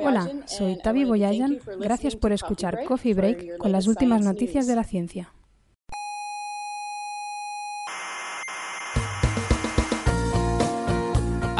Hola, soy Tavi Boyajan. Gracias por escuchar Coffee Break con las últimas noticias de la ciencia.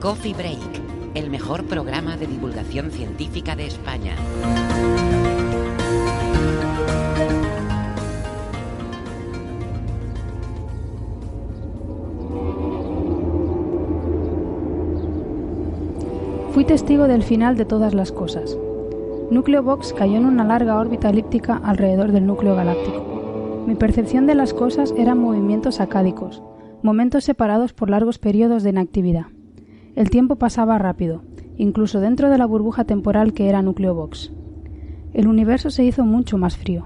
Coffee Break, el mejor programa de divulgación científica de España. Fui testigo del final de todas las cosas. Núcleo Box cayó en una larga órbita elíptica alrededor del núcleo galáctico. Mi percepción de las cosas eran movimientos acádicos, momentos separados por largos periodos de inactividad. El tiempo pasaba rápido, incluso dentro de la burbuja temporal que era Núcleo Box. El universo se hizo mucho más frío.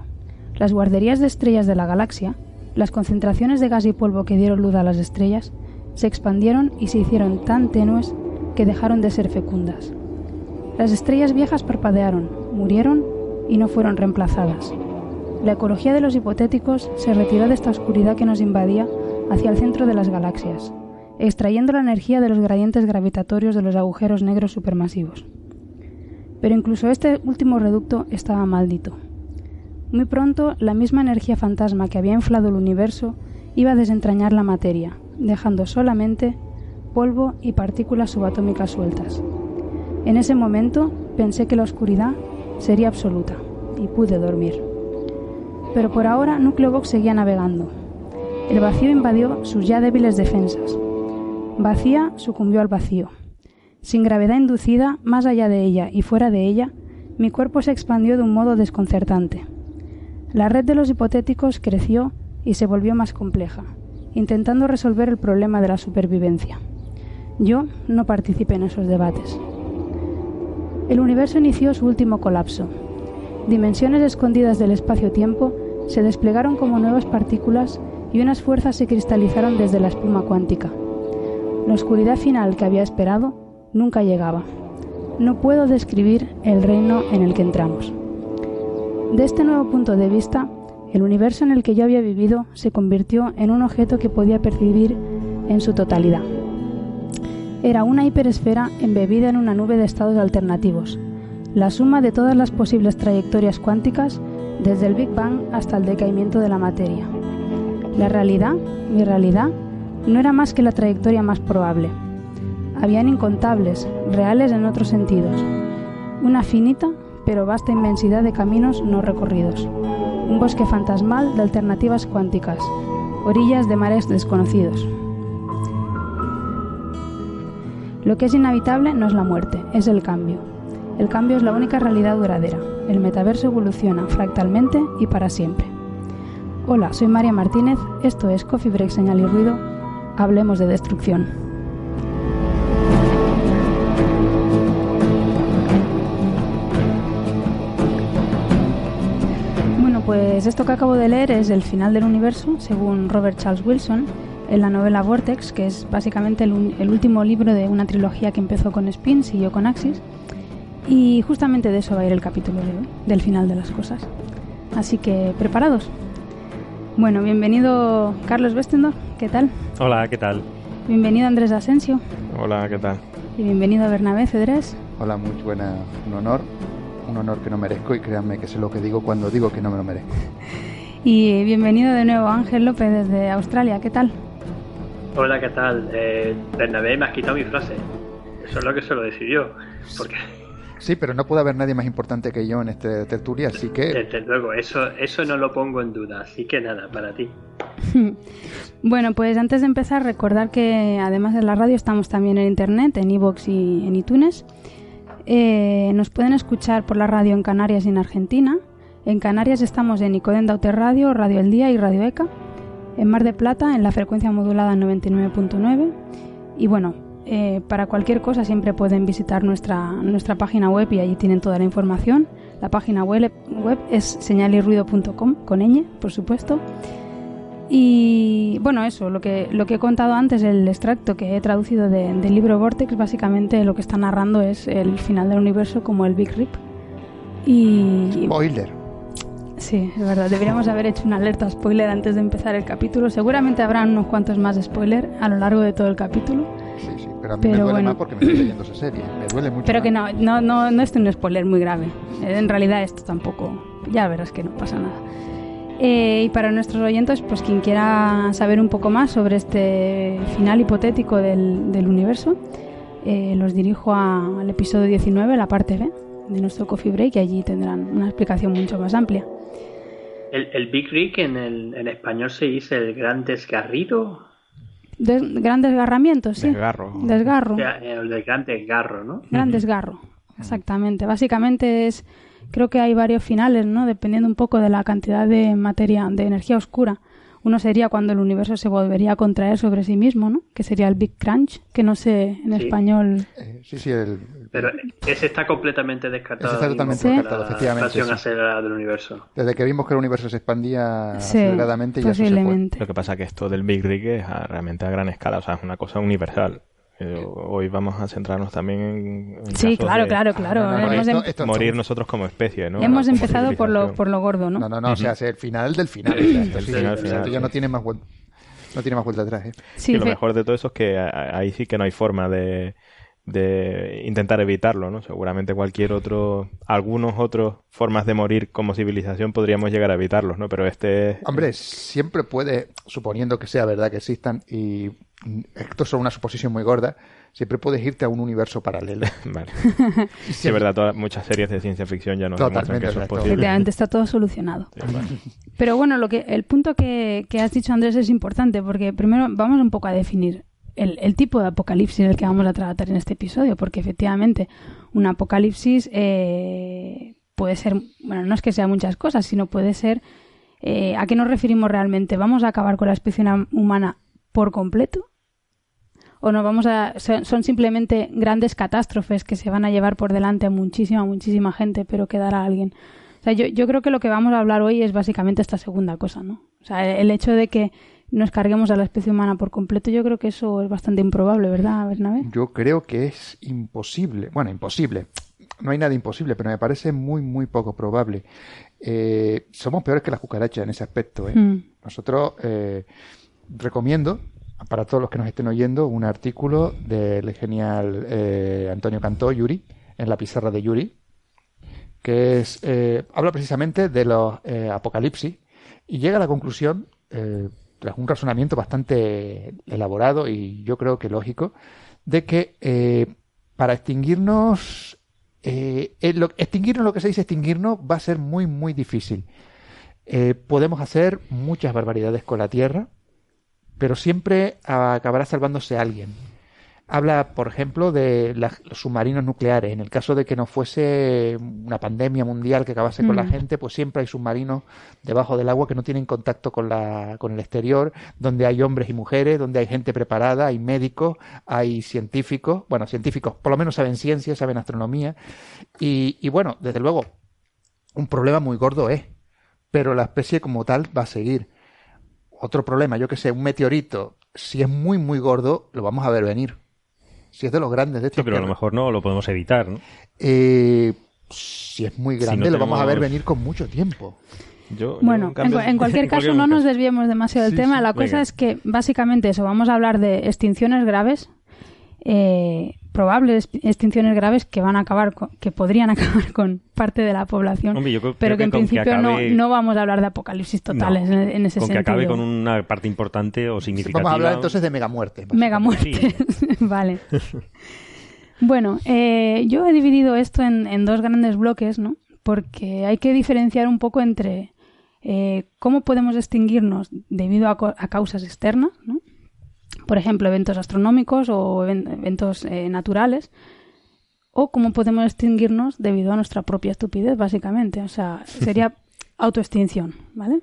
Las guarderías de estrellas de la galaxia, las concentraciones de gas y polvo que dieron luz a las estrellas, se expandieron y se hicieron tan tenues que dejaron de ser fecundas. Las estrellas viejas parpadearon, murieron y no fueron reemplazadas. La ecología de los hipotéticos se retiró de esta oscuridad que nos invadía hacia el centro de las galaxias, extrayendo la energía de los gradientes gravitatorios de los agujeros negros supermasivos. Pero incluso este último reducto estaba maldito. Muy pronto, la misma energía fantasma que había inflado el universo iba a desentrañar la materia, dejando solamente polvo y partículas subatómicas sueltas. En ese momento pensé que la oscuridad sería absoluta y pude dormir. Pero por ahora Nucleobox seguía navegando. El vacío invadió sus ya débiles defensas. Vacía sucumbió al vacío. Sin gravedad inducida, más allá de ella y fuera de ella, mi cuerpo se expandió de un modo desconcertante. La red de los hipotéticos creció y se volvió más compleja, intentando resolver el problema de la supervivencia. Yo no participé en esos debates. El universo inició su último colapso. Dimensiones escondidas del espacio-tiempo se desplegaron como nuevas partículas y unas fuerzas se cristalizaron desde la espuma cuántica. La oscuridad final que había esperado nunca llegaba. No puedo describir el reino en el que entramos. De este nuevo punto de vista, el universo en el que yo había vivido se convirtió en un objeto que podía percibir en su totalidad. Era una hiperesfera embebida en una nube de estados alternativos, la suma de todas las posibles trayectorias cuánticas desde el Big Bang hasta el decaimiento de la materia. La realidad, mi realidad, no era más que la trayectoria más probable. Habían incontables, reales en otros sentidos. Una finita pero vasta inmensidad de caminos no recorridos. Un bosque fantasmal de alternativas cuánticas. Orillas de mares desconocidos. Lo que es inhabitable no es la muerte, es el cambio. El cambio es la única realidad duradera. El metaverso evoluciona fractalmente y para siempre. Hola, soy María Martínez, esto es Coffee Break Señal y Ruido. Hablemos de destrucción. Bueno, pues esto que acabo de leer es el final del universo, según Robert Charles Wilson, en la novela Vortex, que es básicamente el, el último libro de una trilogía que empezó con Spin, siguió con Axis, y justamente de eso va a ir el capítulo de hoy, del final de las cosas. Así que, ¿preparados? Bueno, bienvenido Carlos Westendorf, ¿qué tal? Hola, ¿qué tal? Bienvenido Andrés Asensio. Hola, ¿qué tal? Y bienvenido Bernabé Cedrés. Hola, muy buena. Un honor, un honor que no merezco y créanme que sé lo que digo cuando digo que no me lo merezco. Y bienvenido de nuevo Ángel López desde Australia. ¿Qué tal? Hola, ¿qué tal? Eh, Bernabé me has quitado mi frase. Eso es lo que se lo decidió. Porque... Sí, pero no puede haber nadie más importante que yo en este tertulia, así que... Desde luego, eso, eso no lo pongo en duda, así que nada, para ti. bueno, pues antes de empezar, recordar que además de la radio estamos también en internet, en iVoox y en iTunes. Eh, nos pueden escuchar por la radio en Canarias y en Argentina. En Canarias estamos en Icoden Dauter Radio, Radio El Día y Radio ECA. En Mar de Plata, en la frecuencia modulada 99.9. Y bueno, eh, para cualquier cosa siempre pueden visitar nuestra, nuestra página web y allí tienen toda la información. La página web, web es señalirruido.com, con ñ, por supuesto. Y bueno, eso, lo que, lo que he contado antes, el extracto que he traducido del libro Vortex, básicamente lo que está narrando es el final del universo como el Big Rip. Y... Spoiler. Sí, es verdad, deberíamos haber hecho una alerta spoiler antes de empezar el capítulo. Seguramente habrá unos cuantos más spoilers a lo largo de todo el capítulo. Sí, sí, pero a mí me duele más porque me estoy leyendo esa serie. Me duele mucho. Pero que no, no, no, no es un spoiler muy grave. En realidad esto tampoco, ya verás que no pasa nada. Eh, y para nuestros oyentes, pues quien quiera saber un poco más sobre este final hipotético del, del universo, eh, los dirijo al episodio 19, la parte B de nuestro Coffee Break, y allí tendrán una explicación mucho más amplia. ¿El, el Big Rick en, el, en español se dice el gran desgarrido? Gran desgarramiento, sí. Desgarro. Desgarro. El gran desgarro, ¿no? Gran desgarro, exactamente. Básicamente es creo que hay varios finales, ¿no? Dependiendo un poco de la cantidad de materia, de energía oscura. Uno sería cuando el universo se volvería a contraer sobre sí mismo, ¿no? Que sería el Big Crunch, que no sé en español. Eh, sí, sí, el, Pero ese está completamente descartado. Ese está totalmente descartado, efectivamente. La acelerada del universo. Desde que vimos que el universo se expandía aceleradamente, ya eso se fue. Lo que pasa es que esto del Big Rig es realmente a gran escala, o sea, es una cosa universal. Hoy vamos a centrarnos también en, sí claro claro claro. Morir nosotros como especie no hemos empezado por lo por lo gordo no no no, no o sea es el final del final, el final, final, ya no tiene más vuelta no tiene más vuelta atrás ¿eh? sí, y lo mejor de todo eso es que ahí sí que no hay forma de de intentar evitarlo, ¿no? Seguramente cualquier otro, algunos otros formas de morir como civilización podríamos llegar a evitarlos, ¿no? Pero este... Hombre, siempre puede, suponiendo que sea verdad que existan, y esto es una suposición muy gorda, siempre puedes irte a un universo paralelo. vale. sí, es verdad, muchas series de ciencia ficción ya nos demuestran que eso es posible. Efectivamente, está todo solucionado. Pero bueno, lo que el punto que, que has dicho, Andrés, es importante, porque primero vamos un poco a definir el, tipo de apocalipsis el que vamos a tratar en este episodio, porque efectivamente un apocalipsis eh, puede ser, bueno, no es que sea muchas cosas, sino puede ser eh, a qué nos referimos realmente. ¿Vamos a acabar con la especie humana por completo? ¿O no vamos a, son simplemente grandes catástrofes que se van a llevar por delante a muchísima, muchísima gente, pero quedará alguien? O sea, yo, yo creo que lo que vamos a hablar hoy es básicamente esta segunda cosa, ¿no? O sea, el hecho de que nos carguemos a la especie humana por completo, yo creo que eso es bastante improbable, ¿verdad, Bernabé? Yo creo que es imposible. Bueno, imposible. No hay nada imposible, pero me parece muy, muy poco probable. Eh, somos peores que las cucarachas en ese aspecto. ¿eh? Hmm. Nosotros eh, recomiendo para todos los que nos estén oyendo un artículo del genial Antonio Cantó, Yuri, en la pizarra de Yuri, que es habla precisamente de los apocalipsis y llega a la conclusión tras un razonamiento bastante elaborado y yo creo que lógico, de que eh, para extinguirnos, eh, lo, extinguirnos lo que se dice extinguirnos va a ser muy, muy difícil. Eh, podemos hacer muchas barbaridades con la Tierra, pero siempre acabará salvándose alguien. Habla, por ejemplo, de los submarinos nucleares. En el caso de que no fuese una pandemia mundial que acabase con la mm. gente, pues siempre hay submarinos debajo del agua que no tienen contacto con, la, con el exterior, donde hay hombres y mujeres, donde hay gente preparada, hay médicos, hay científicos, bueno, científicos por lo menos saben ciencia, saben astronomía. Y, y bueno, desde luego, un problema muy gordo es, pero la especie como tal va a seguir. Otro problema, yo que sé, un meteorito, si es muy, muy gordo, lo vamos a ver venir si es de los grandes de este pero a lo mejor no lo podemos evitar, ¿no? Eh, si es muy grande, lo vamos a ver venir con mucho tiempo. bueno, en, cualquier caso no nos desviemos demasiado del tema. La cosa es que básicamente eso, vamos a hablar de extinciones graves, eh, probables extinciones graves que van a acabar, que podrían acabar con parte de la población, pero que en principio no, vamos a hablar de apocalipsis totales en, ese sentido. Con que acabe con una parte importante o significativa. Vamos a hablar entonces de megamuerte. Megamuerte, vale. bueno, eh, yo he dividido esto en, dos grandes bloques, ¿no? Porque hay que diferenciar un poco entre eh, cómo podemos extinguirnos debido a, a causas externas, ¿no? Por ejemplo, eventos astronómicos o eventos eh, naturales, o cómo podemos extinguirnos debido a nuestra propia estupidez, básicamente. O sea, sería autoextinción, ¿vale?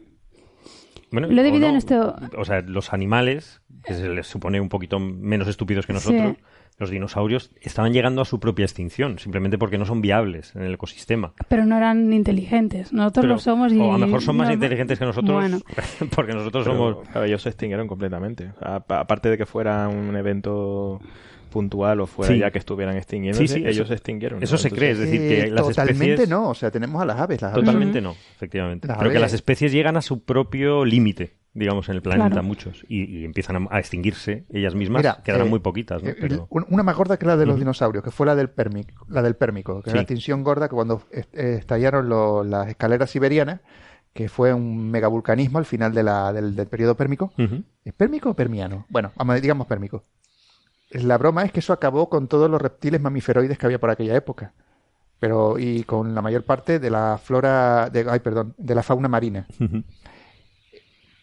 Bueno, Lo he dividido en este... O sea, los animales, que se les supone un poquito menos estúpidos que nosotros, los dinosaurios estaban llegando a su propia extinción, simplemente porque no son viables en el ecosistema. Pero no eran inteligentes. Nosotros lo somos y... O a lo mejor son más inteligentes que nosotros, porque nosotros somos... ellos se extinguieron completamente. aparte de que fuera un evento puntual o fuera ya que estuvieran extinguiéndose, ellos se extinguieron. Eso se cree, es decir, que las Totalmente no, o sea, tenemos a las aves. Las totalmente no, efectivamente. Pero que las especies llegan a su propio límite digamos, en el planeta, muchos, y, empiezan a, extinguirse ellas mismas, quedarán eh, muy poquitas. ¿no? Eh, una más gorda que la de los dinosaurios, que fue la del pérmico, la del pérmico que es la extinción gorda que cuando estallaron las escaleras siberianas, que fue un megavulcanismo al final de la, del, periodo pérmico. ¿Es pérmico o permiano? Bueno, digamos pérmico. La broma es que eso acabó con todos los reptiles mamiferoides que había por aquella época. Pero, y con la mayor parte de la flora, de, ay, perdón, de la fauna marina.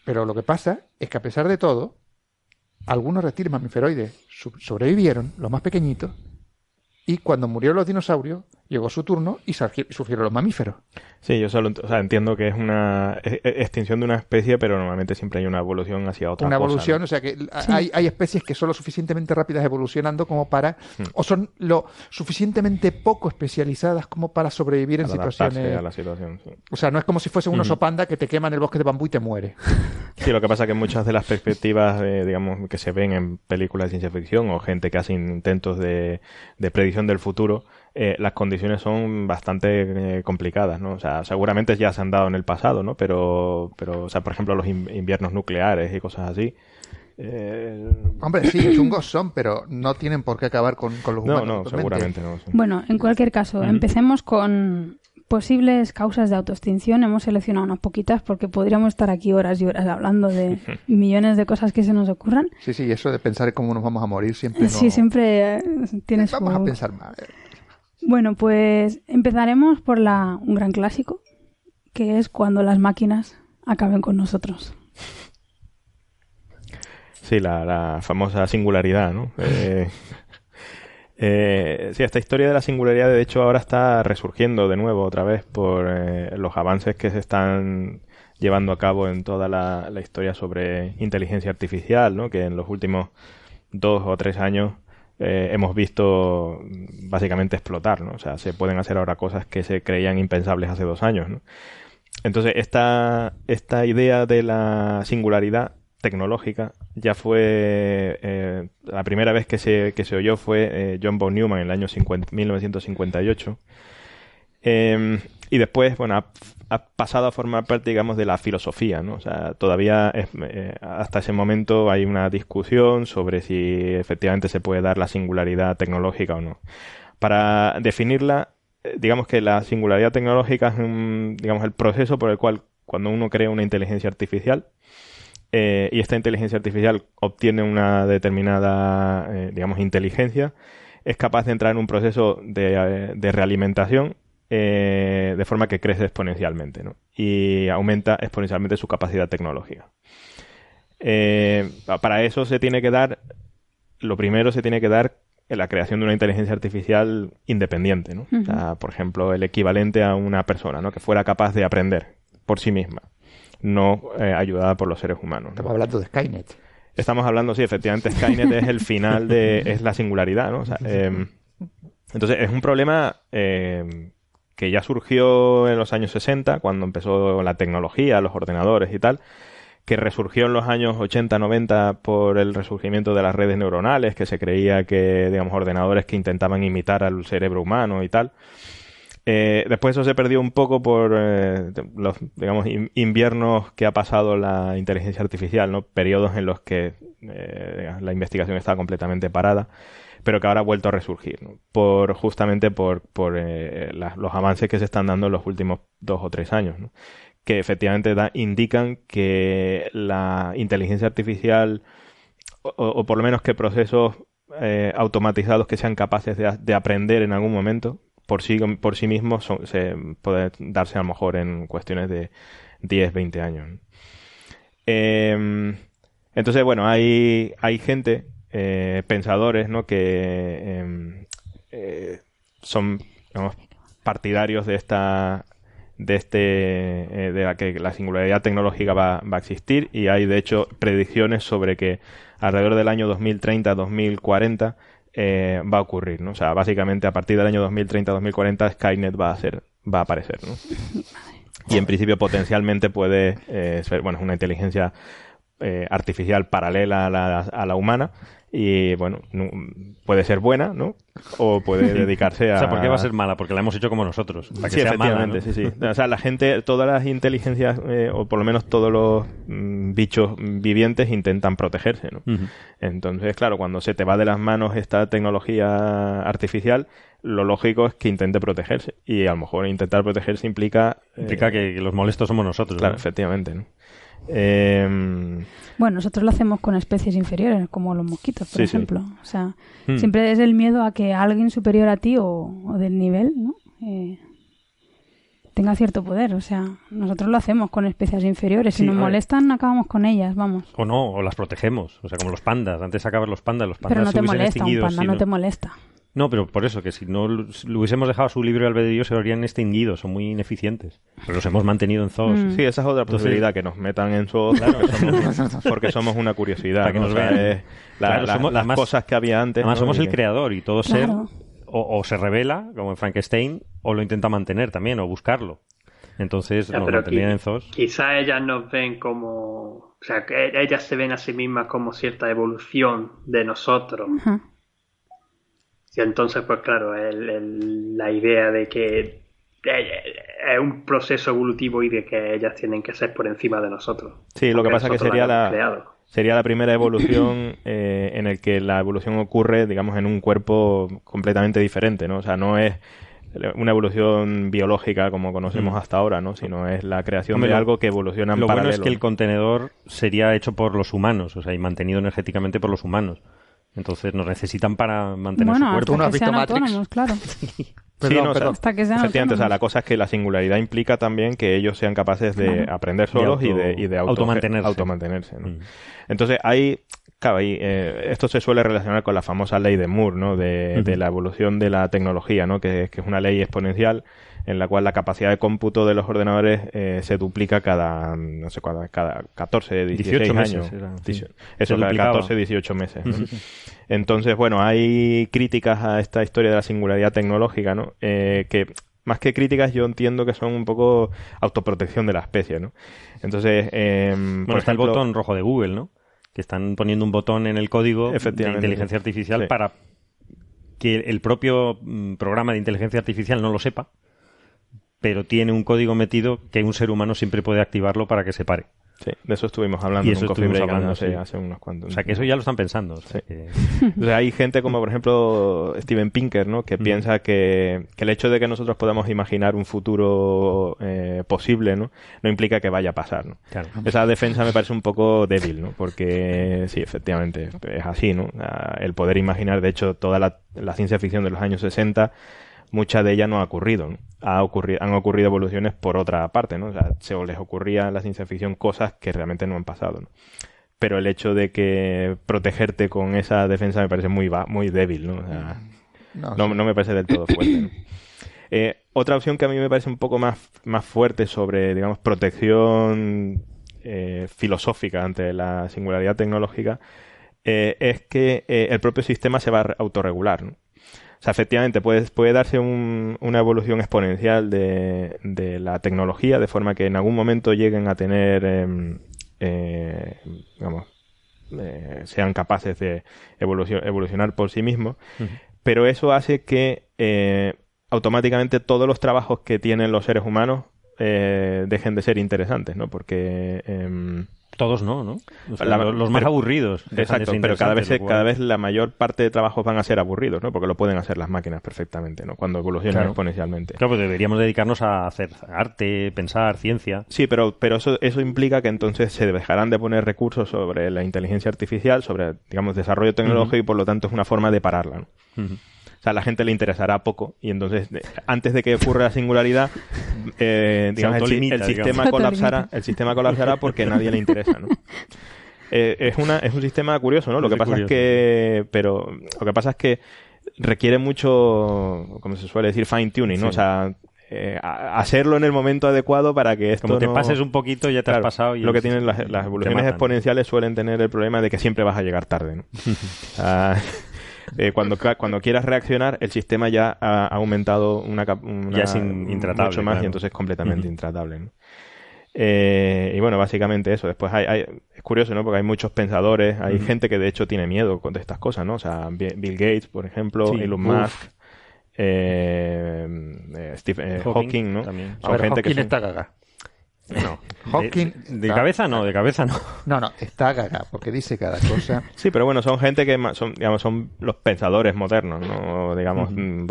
Pero lo que pasa es que a pesar de todo, algunos reptiles mamíferoides sobrevivieron, los más pequeñitos, y cuando murieron los dinosaurios, llegó su turno y surgieron los mamíferos. Sí, yo solo entiendo que es una e, e, extinción de una especie, pero normalmente siempre hay una evolución hacia otra Una evolución, o sea que hay, hay, especies que son lo suficientemente rápidas evolucionando como para, hmm. o son lo suficientemente poco especializadas como para sobrevivir en situaciones. A la situación, O sea, no es como si fuese un oso panda que te quema en el bosque de bambú y te muere. Sí, lo que pasa es que muchas de las perspectivas, digamos, que se ven en películas de ciencia ficción o gente que hace intentos de, de predicción del futuro, eh, las condiciones son bastante eh, complicadas, ¿no? O sea, seguramente ya se han dado en el pasado, ¿no? Pero, pero o sea, por ejemplo, los inviernos nucleares y cosas así. Eh... Hombre, sí, chungos son, pero no tienen por qué acabar con, los humanos. No, no, seguramente no. Bueno, en cualquier caso, empecemos con posibles causas de autoextinción. Hemos seleccionado unas poquitas porque podríamos estar aquí horas y horas hablando de millones de cosas que se nos ocurran. Sí, sí, eso de pensar cómo nos vamos a morir siempre. Sí, siempre eh, tienes. Vamos a pensar más. Bueno, pues empezaremos por la, un gran clásico, que es cuando las máquinas acaben con nosotros. Sí, la, famosa singularidad, ¿no? Eh, eh, sí, esta historia de la singularidad de hecho ahora está resurgiendo de nuevo otra vez por eh, los avances que se están llevando a cabo en toda la, la, historia sobre inteligencia artificial, ¿no? Que en los últimos dos o tres años eh, hemos visto básicamente explotar, ¿no? O sea, se pueden hacer ahora cosas que se creían impensables hace dos años, ¿no? Entonces, esta, esta idea de la singularidad tecnológica ya fue eh, la primera vez que se, que se oyó fue eh, John von Neumann en el año 1958 Em, y después, bueno, ha, pasado a formar parte, digamos, de la filosofía, ¿no? O sea, todavía eh, hasta ese momento hay una discusión sobre si efectivamente se puede dar la singularidad tecnológica o no. Para definirla, eh, digamos que la singularidad tecnológica es un, digamos, el proceso por el cual cuando uno crea una inteligencia artificial, eh, y esta inteligencia artificial obtiene una determinada, digamos, inteligencia, es capaz de entrar en un proceso de realimentación eh, de forma que crece exponencialmente ¿no? y aumenta exponencialmente su capacidad tecnológica. Eh, para eso se tiene que dar, lo primero se tiene que dar la creación de una inteligencia artificial independiente, ¿no? por ejemplo, el equivalente a una persona, ¿no? Que fuera capaz de aprender por sí misma, no eh, ayudada por los seres humanos. Estamos hablando de Skynet. Estamos hablando, sí, efectivamente, Skynet es el final de, es la singularidad, ¿no? Em, entonces, es un problema em, que ya surgió en los años 60, cuando empezó la tecnología, los ordenadores y tal, que resurgió en los años 80-90 por el resurgimiento de las redes neuronales, que se creía que, digamos, ordenadores que intentaban imitar al cerebro humano y tal. Eh, después eso se perdió un poco por eh, los, digamos, inviernos que ha pasado la inteligencia artificial, ¿no? Periodos en los que eh, la investigación estaba completamente parada, pero que ahora ha vuelto a resurgir, por justamente por, por los avances que se están dando en los últimos dos o tres años, que efectivamente indican que la inteligencia artificial, o, por lo menos que procesos automatizados que sean capaces de aprender en algún momento, por sí, por sí mismos se puede darse a lo mejor en cuestiones de 10, 20 años. Em, entonces, bueno, hay, hay gente, eh, pensadores, ¿no? que em, eh, son partidarios de esta de este eh, de la que la singularidad tecnológica va, va, a existir y hay de hecho predicciones sobre que alrededor del año 2030 2040 eh, va a ocurrir, ¿no? O sea, básicamente a partir del año 2030-2040 Skynet va a ser, va a aparecer, ¿no? Y en principio potencialmente puede eh, ser, bueno, una inteligencia eh, artificial paralela a la, a la humana y bueno, puede ser buena, ¿no? O puede dedicarse a... o sea, ¿por qué va a ser mala? Porque la hemos hecho como nosotros. Para que sí, efectivamente, sí, sí. O sea, la gente, todas las inteligencias, eh, o por lo menos todos los mm, bichos vivientes intentan protegerse, ¿no? Entonces, claro, cuando se te va de las manos esta tecnología artificial, lo lógico es que intente protegerse. Y a lo mejor intentar protegerse implica... Implica que, los molestos somos nosotros. Claro, efectivamente, ¿no? Eh, bueno, nosotros lo hacemos con especies inferiores, como los mosquitos, por ejemplo. O sea, hmm. siempre es el miedo a que alguien superior a ti o, del nivel, ¿no? Eh, tenga cierto poder. O sea, nosotros lo hacemos con especies inferiores. si nos molestan, acabamos con ellas, vamos. O no, o las protegemos. O sea, como los pandas. Antes sacaban los pandas, los pandas Pero no te molesta, un panda no te molesta. No, pero por eso, que si no lo hubiésemos dejado su libre albedrío se habrían extinguido, son muy ineficientes. Pero los hemos mantenido en zoos. Mm. Sí, esa es otra posibilidad, que nos metan en zoos porque somos una curiosidad. que nos vean. las cosas que había antes. Además, somos el creador y todo ser o, se revela, como en Frankenstein, o lo intenta mantener también, o buscarlo. Entonces, nos mantenían en zoos. Quizá ellas nos ven como. O sea, que ellas se ven a sí mismas como cierta evolución de nosotros. Y entonces, pues claro, la idea de que es un proceso evolutivo y de que ellas tienen que ser por encima de nosotros. Sí, lo que pasa es que sería la, sería la primera evolución eh, en el que la evolución ocurre, digamos, en un cuerpo completamente diferente, ¿no? O sea, no es una evolución biológica como conocemos mm. hasta ahora, ¿no? Sino es la creación de algo que evoluciona en Lo bueno es que el contenedor sería hecho por los humanos, o sea, y mantenido energéticamente por los humanos. Entonces nos necesitan para mantener su cuerpo. ¿Tú no has visto Matrix? claro. Perdón, perdón. Hasta que sean efectivamente, o sea, la cosa es que la singularidad implica también que ellos sean capaces de aprender solos y, de, y de auto, automantenerse. automantenerse ¿no? Mm. Entonces, hay, claro, ahí, eh, esto se suele relacionar con la famosa ley de Moore, ¿no? De, de la evolución de la tecnología, ¿no? Que, que es una ley exponencial en la cual la capacidad de cómputo de los ordenadores eh, se duplica cada, no sé, cada, cada 14, 16 18 años. Meses, Eso, cada 14, 18 meses. Entonces, bueno, hay críticas a esta historia de la singularidad tecnológica, ¿no? Eh, que más que críticas, yo entiendo que son un poco autoprotección de la especie, ¿no? Entonces, eh, bueno, está el botón rojo de Google, ¿no? Que están poniendo un botón en el código de inteligencia artificial para que el propio mm, programa de inteligencia artificial no lo sepa pero tiene un código metido que un ser humano siempre puede activarlo para que se pare. Sí, de eso estuvimos hablando en un hablando, hace, unos cuantos. O sea, que eso ya lo están pensando. hay gente como, por ejemplo, Steven Pinker, ¿no? Que piensa que, el hecho de que nosotros podamos imaginar un futuro eh, posible, ¿no? No implica que vaya a pasar, ¿no? Esa defensa me parece un poco débil, ¿no? Porque, sí, efectivamente, es así, ¿no? El poder imaginar, de hecho, toda la, la ciencia ficción de los años 60 mucha de ella no ha ocurrido. Ha ocurrido, han ocurrido evoluciones por otra parte, ¿no? O sea, se les ocurría en la ciencia ficción cosas que realmente no han pasado, ¿no? Pero el hecho de que protegerte con esa defensa me parece muy, muy débil, ¿no? no, no, me parece del todo fuerte, eh, otra opción que a mí me parece un poco más, más fuerte sobre, digamos, protección eh, filosófica ante la singularidad tecnológica eh, es que el propio sistema se va a autorregular. ¿no? Sea, efectivamente, puede, puede darse una evolución exponencial de, de, la tecnología, de forma que en algún momento lleguen a tener, em, eh, digamos, eh, sean capaces de evolucionar por sí mismos, pero eso hace que eh, automáticamente todos los trabajos que tienen los seres humanos eh, dejen de ser interesantes, ¿no? Porque... Todos no, ¿no? los más aburridos. Exacto, pero cada vez, cada vez la mayor parte de trabajos van a ser aburridos, ¿no? Porque lo pueden hacer las máquinas perfectamente, ¿no? Cuando evolucionan exponencialmente. Claro, pues deberíamos dedicarnos a hacer arte, pensar, ciencia. Sí, pero, pero eso, eso implica que entonces se dejarán de poner recursos sobre la inteligencia artificial, sobre, digamos, desarrollo tecnológico y por lo tanto es una forma de pararla, ¿no? A la gente le interesará poco y entonces antes de que ocurra la singularidad eh, digamos, el, sistema colapsará el sistema colapsará porque nadie le interesa ¿no? Eh, es una es un sistema curioso no lo que pasa es que pero lo que pasa es que requiere mucho como se suele decir fine tuning no o sea eh, hacerlo en el momento adecuado para que esto como te pases un poquito ya te has pasado y lo que tienen las, evoluciones exponenciales suelen tener el problema de que siempre vas a llegar tarde ¿no? Eh, cuando, cuando quieras reaccionar, el sistema ya ha, aumentado una, una ya es intratable, mucho más y entonces es completamente intratable. Eh, y bueno, básicamente eso. Después hay, es curioso, ¿no? Porque hay muchos pensadores, hay gente que de hecho tiene miedo de estas cosas, ¿no? O sea, Bill Gates, por ejemplo, Elon Musk, eh, Stephen Hawking, ¿no? Son gente que está gaga. No, Hawking. De, cabeza no, de cabeza no. No, no, está gaga, porque dice cada cosa. Sí, pero bueno, son gente que son, digamos, son los pensadores modernos, ¿no? Digamos, mm,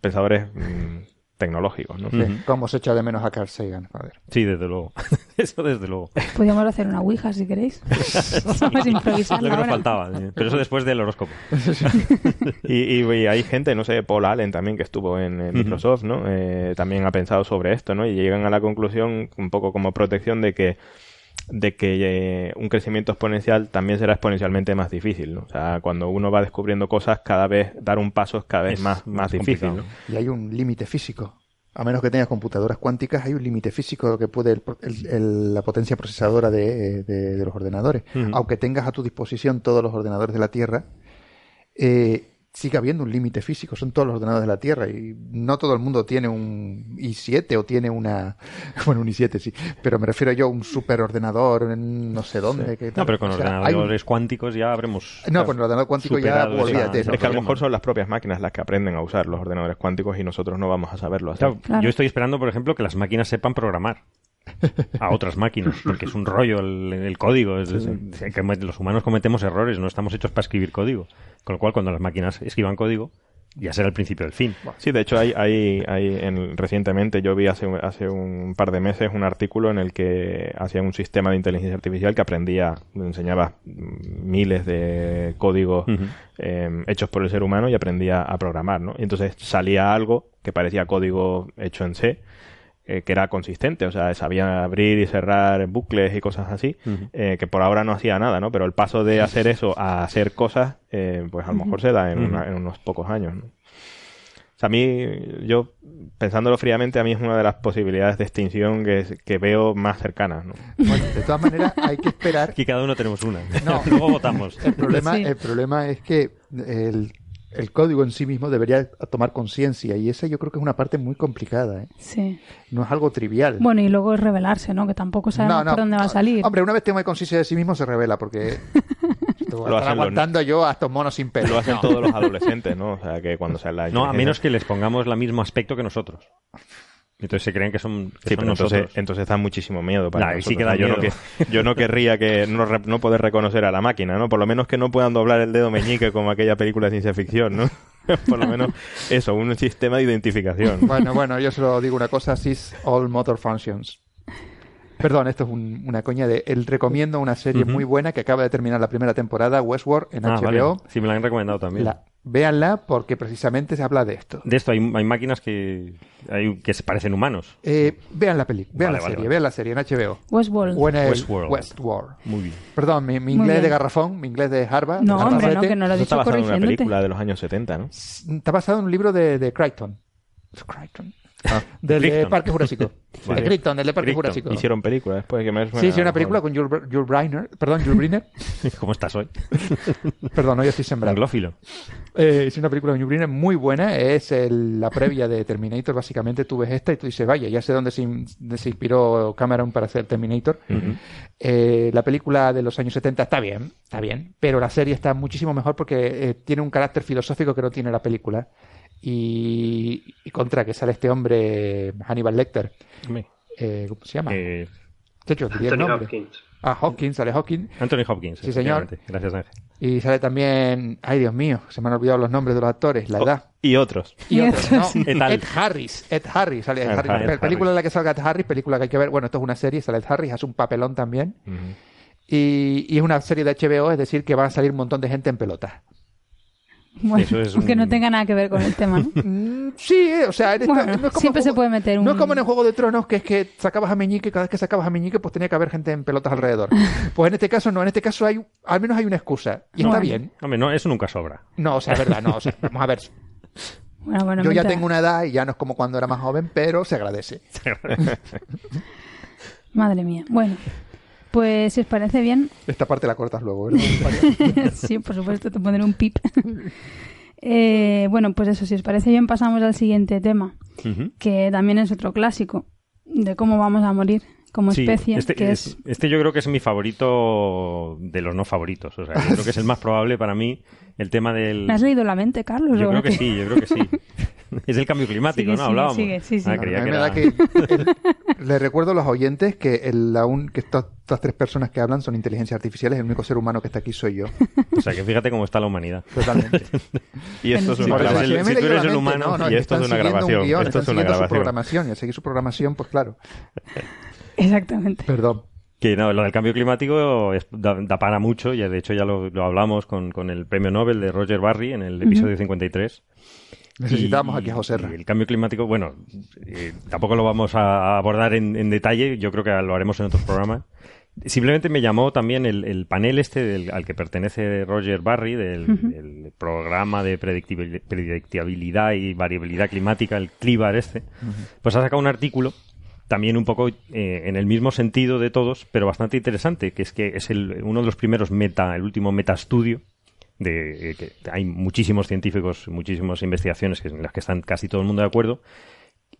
pensadores mm, tecnológicos, ¿no? ¿Cómo se echa de menos a Carl Sagan? Sí, desde luego. Eso desde luego. Podríamos hacer una ouija si queréis. Vamos a improvisar. Lo que nos faltaba. Pero eso después del horóscopo. y, hay gente, no sé, Paul Allen también, que estuvo en, Microsoft, ¿no? Eh, también ha pensado sobre esto, ¿no? Y llegan a la conclusión, un poco como protección, de que de que eh, un crecimiento exponencial también será exponencialmente más difícil, ¿no? O sea, cuando uno va descubriendo cosas, cada vez dar un paso es cada vez más, más, difícil, ¿no? Y hay un límite físico. A menos que tengas computadoras cuánticas, hay un límite físico que puede la potencia procesadora de, los ordenadores. Aunque tengas a tu disposición todos los ordenadores de la Tierra, eh, sigue habiendo un límite físico, son todos los ordenadores de la Tierra y no todo el mundo tiene un i7 o tiene una, bueno, un i7 sí, pero me refiero yo a un superordenador en no sé dónde. No, pero con ordenadores cuánticos ya habremos... No, con ordenador cuántico ya olvídate. Es que a lo mejor son las propias máquinas las que aprenden a usar los ordenadores cuánticos y nosotros no vamos a saberlo. Yo estoy esperando, por ejemplo, que las máquinas sepan programar a otras máquinas, porque es un rollo el, código. que los humanos cometemos errores, no estamos hechos para escribir código. Con lo cual, cuando las máquinas escriban código, ya será el principio del fin. Sí, de hecho, hay, hay, hay en, recientemente yo vi hace, hace un par de meses un artículo en el que hacía un sistema de inteligencia artificial que aprendía, enseñaba miles de códigos em, hechos por el ser humano y aprendía a programar, ¿no? Y entonces salía algo que parecía código hecho en C eh, que era consistente, o sea, sabía abrir y cerrar bucles y cosas así, eh, que por ahora no hacía nada, ¿no? Pero el paso de hacer eso a hacer cosas, eh, pues a lo mejor se da en, unos pocos años, ¿no? O sea, a mí, yo, pensándolo fríamente, a mí es una de las posibilidades de extinción que, que veo más cercanas, ¿no? Bueno, de todas maneras, hay que esperar... Aquí cada uno tenemos una. No. Luego votamos. El problema, el problema es que el el código en sí mismo debería tomar conciencia y esa yo creo que es una parte muy complicada. ¿eh? Sí. No es algo trivial. Bueno, y luego es revelarse, ¿no? Que tampoco sabemos por dónde va a salir. Hombre, una vez toma conciencia de sí mismo se revela porque lo hacen aguantando yo a estos monos sin pelo. Lo hacen todos los adolescentes, ¿no? O sea, que cuando sea la No, a menos que les pongamos el mismo aspecto que nosotros. Entonces se creen que son, sí, pero Entonces, entonces da muchísimo miedo para sí que da yo, No que, yo no querría que no, no, poder reconocer a la máquina, ¿no? Por lo menos que no puedan doblar el dedo meñique como aquella película de ciencia ficción, ¿no? Por lo menos eso, un sistema de identificación. Bueno, bueno, yo solo digo una cosa, sys all motor functions. Perdón, esto es una coña de... Él recomiendo una serie muy buena que acaba de terminar la primera temporada, Westworld, en HBO. Ah, sí, me la han recomendado también. Véanla porque precisamente se habla de esto. De esto, hay, máquinas que, que se parecen humanos. Eh, vean la película, vean la serie, vean la serie en HBO. Westworld. Westworld. Westworld. Muy bien. Perdón, mi, inglés de garrafón, mi inglés de Harvard. No, hombre, no, que no lo he dicho está basado en una película de los años 70, ¿no? Está basado en un libro de, de Crichton. Crichton. Ah, del Parque Jurásico. De Crichton, del Parque Jurásico. Hicieron película después que me Sí, hicieron una película con Jules, Briner. Perdón, Jules Briner. ¿Cómo estás hoy? Perdón, hoy estoy sembrado. Anglófilo. Eh, es una película con Jules Briner muy buena. Es la previa de Terminator. Básicamente tú ves esta y tú dices, vaya, ya sé dónde se, inspiró Cameron para hacer Terminator. Eh, la película de los años 70 está bien, está bien. Pero la serie está muchísimo mejor porque eh, tiene un carácter filosófico que no tiene la película y, contra que sale este hombre, Hannibal Lecter. Eh, ¿Cómo se llama? Eh, Anthony Hopkins. Ah, Hopkins, sale Hopkins. Anthony Hopkins. Sí, señor. Gracias, Ángel. Y sale también, ay Dios mío, se me han olvidado los nombres de los actores, la oh, edad. Y otros. Y, otros, ¿no? Ed, Harris. Ed Harris. Sale Ed Harris. película en la que salga Ed Harris, película que hay que ver. Bueno, esto es una serie, sale Ed Harris, hace un papelón también. y, y, es una serie de HBO, es decir, que va a salir un montón de gente en pelotas. Bueno, aunque no tenga nada que ver con el tema, ¿no? Mm, sí, o sea, siempre se puede meter un... No es como en el Juego de Tronos, que es que sacabas a Meñique, cada vez que sacabas a Meñique, pues tenía que haber gente en pelotas alrededor. pues en este caso no, en este caso hay, al menos hay una excusa. Y está bien. Hombre, no, eso nunca sobra. No, o sea, es verdad, no, o sea, vamos a ver. Yo ya tengo una edad y ya no es como cuando era más joven, pero se agradece. Madre mía. Bueno, pues si os parece bien. Esta parte la cortas luego, ¿verdad? sí, por supuesto, te pondré un pip. Eh, bueno, pues eso, si os parece bien, pasamos al siguiente tema, que también es otro clásico de cómo vamos a morir como especie. Este, este, yo creo que es mi favorito de los no favoritos. O sea, yo creo que es el más probable para mí el tema del. ¿Me has leído la mente, Carlos? Yo creo que sí, yo creo que sí. es el cambio climático, ¿no? Hablábamos. le recuerdo a los oyentes que, el, que estas, tres personas que hablan son inteligencias artificiales. El único ser humano que está aquí soy yo. O sea, que fíjate cómo está la humanidad. Totalmente. y esto es una grabación. Si, tú eres el humano y esto es una grabación. esto es una grabación. su programación y al seguir su programación, pues claro. Exactamente. Perdón. Que no, lo del cambio climático da, para mucho, y de hecho ya lo, hablamos con, el premio Nobel de Roger Barry en el episodio 53. Necesitamos aquí a José El cambio climático, bueno, eh, tampoco lo vamos a abordar en, detalle, yo creo que lo haremos en otros programas. Simplemente me llamó también el, panel este al que pertenece Roger Barry, del, programa de predictibilidad y variabilidad climática, el CLIBAR este, pues ha sacado un artículo también un poco eh, en el mismo sentido de todos, pero bastante interesante, que es que es el, uno de los primeros meta, el último meta estudio de eh, que hay muchísimos científicos, muchísimas investigaciones en las que están casi todo el mundo de acuerdo,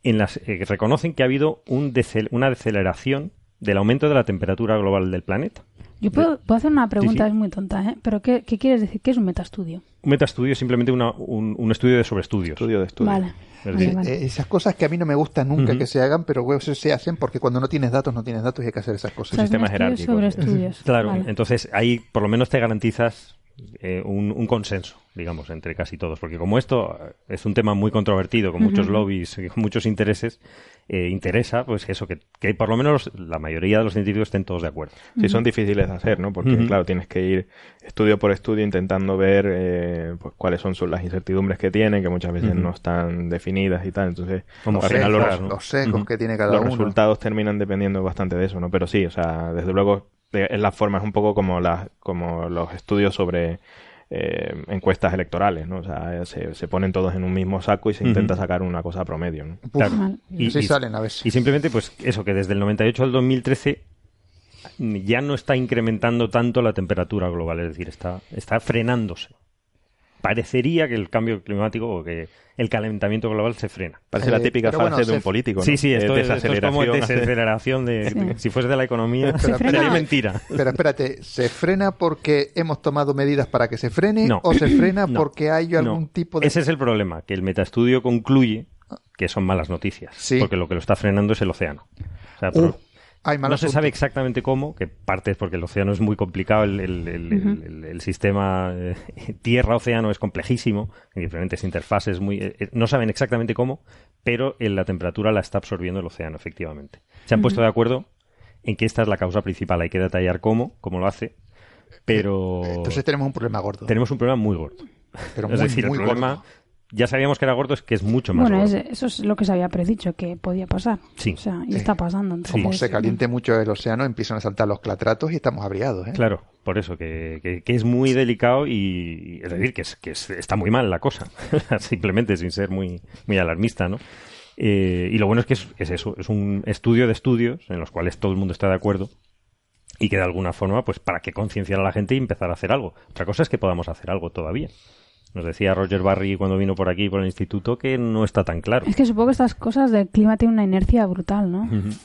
en las que eh, reconocen que ha habido un una deceleración del aumento de la temperatura global del planeta. Yo puedo, hacer una pregunta, es muy tonta, ¿eh? Pero ¿qué, ¿qué, quieres decir? ¿Qué es un metaestudio? Un metaestudio es simplemente una, un, un, estudio de sobreestudios. Estudio de estudios. Vale. Eh, esas cosas que a mí no me gustan nunca que se hagan, pero se hacen porque cuando no tienes datos, no tienes datos y hay que hacer esas cosas. O sistema jerárquico. Sobre estudios. Claro, entonces ahí por lo menos te garantizas eh, un, consenso, digamos, entre casi todos. Porque como esto es un tema muy controvertido, con muchos lobbies, con muchos intereses, eh, interesa, pues eso, que, que, por lo menos la mayoría de los científicos estén todos de acuerdo. Sí, son difíciles de hacer, ¿no? Porque, claro, tienes que ir estudio por estudio intentando ver eh, pues, cuáles son, las incertidumbres que tienen, que muchas veces no están definidas y tal. Entonces, Como al final los, los, secos que tiene cada los resultados terminan dependiendo bastante de eso, ¿no? Pero sí, o sea, desde luego es la forma, es un poco como, las como los estudios sobre eh, encuestas electorales, ¿no? O sea, se, se, ponen todos en un mismo saco y se intenta sacar una cosa promedio, ¿no? Claro. Y, salen a veces. Y simplemente, pues eso, que desde el 98 al 2013 ya no está incrementando tanto la temperatura global, es decir, está, está frenándose parecería que el cambio climático o que el calentamiento global se frena. Parece la eh, típica frase de un político. ¿no? Sí, sí, esto, es, como desaceleración de, si fuese de la economía, sería mentira. Pero espérate, ¿se frena porque hemos tomado medidas para que se frene o se frena porque hay algún tipo de Ese es el problema, que el metaestudio concluye que son malas noticias, porque lo que lo está frenando es el océano. O sea, no se sabe exactamente cómo, que parte es porque el océano es muy complicado, el, sistema eh, tierra-océano es complejísimo, en diferentes interfaces, muy, eh, eh, no saben exactamente cómo, pero la temperatura la está absorbiendo el océano, efectivamente. Se han puesto de acuerdo en que esta es la causa principal, hay que detallar cómo, cómo lo hace, pero... Entonces tenemos un problema gordo. Tenemos un problema muy gordo. Pero es decir, el problema ya sabíamos que era gordo, es que es mucho más bueno, eso es lo que se había predicho que podía pasar. Sí. O sea, y está pasando. Como se caliente mucho el océano, empiezan a saltar los clatratos y estamos abriados. ¿eh? Claro, por eso, que, que, es muy delicado y, es decir, que, es, que está muy mal la cosa. Simplemente, sin ser muy, muy alarmista, ¿no? Eh, y lo bueno es que es, es, eso, es un estudio de estudios en los cuales todo el mundo está de acuerdo y que de alguna forma, pues para que concienciar a la gente y empezar a hacer algo. Otra cosa es que podamos hacer algo todavía. Nos decía Roger Barry cuando vino por aquí, por el instituto, que no está tan claro. Es que supongo que estas cosas del clima tienen una inercia brutal, ¿no? Entonces,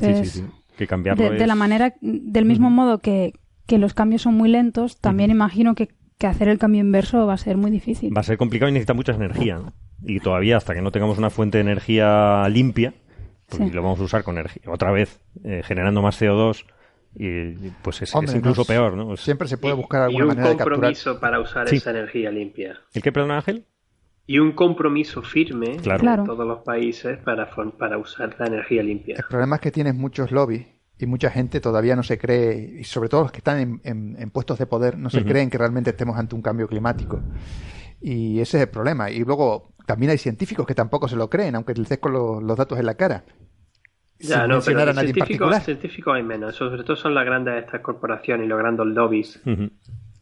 sí, sí, sí. Que cambiarlo de, la manera, del mismo modo que, los cambios son muy lentos, también imagino que, hacer el cambio inverso va a ser muy difícil. Va a ser complicado y necesita mucha energía. y todavía hasta que no tengamos una fuente de energía limpia, porque lo vamos a usar con energía, otra vez, eh, generando más CO2, y pues es, incluso peor, ¿no? Siempre se puede buscar alguna manera de capturar. un compromiso para usar esa energía limpia. ¿El qué, perdón, Ángel? Y un compromiso firme claro. de todos los países para, para usar la energía limpia. El problema es que tienes muchos lobbies y mucha gente todavía no se cree, y sobre todo los que están en, puestos de poder, no se creen que realmente estemos ante un cambio climático. Y ese es el problema. Y luego también hay científicos que tampoco se lo creen, aunque les des con los, datos en la cara. Ya, no, pero científicos, hay menos. Sobre todo son las grandes estas corporaciones y los grandes lobbies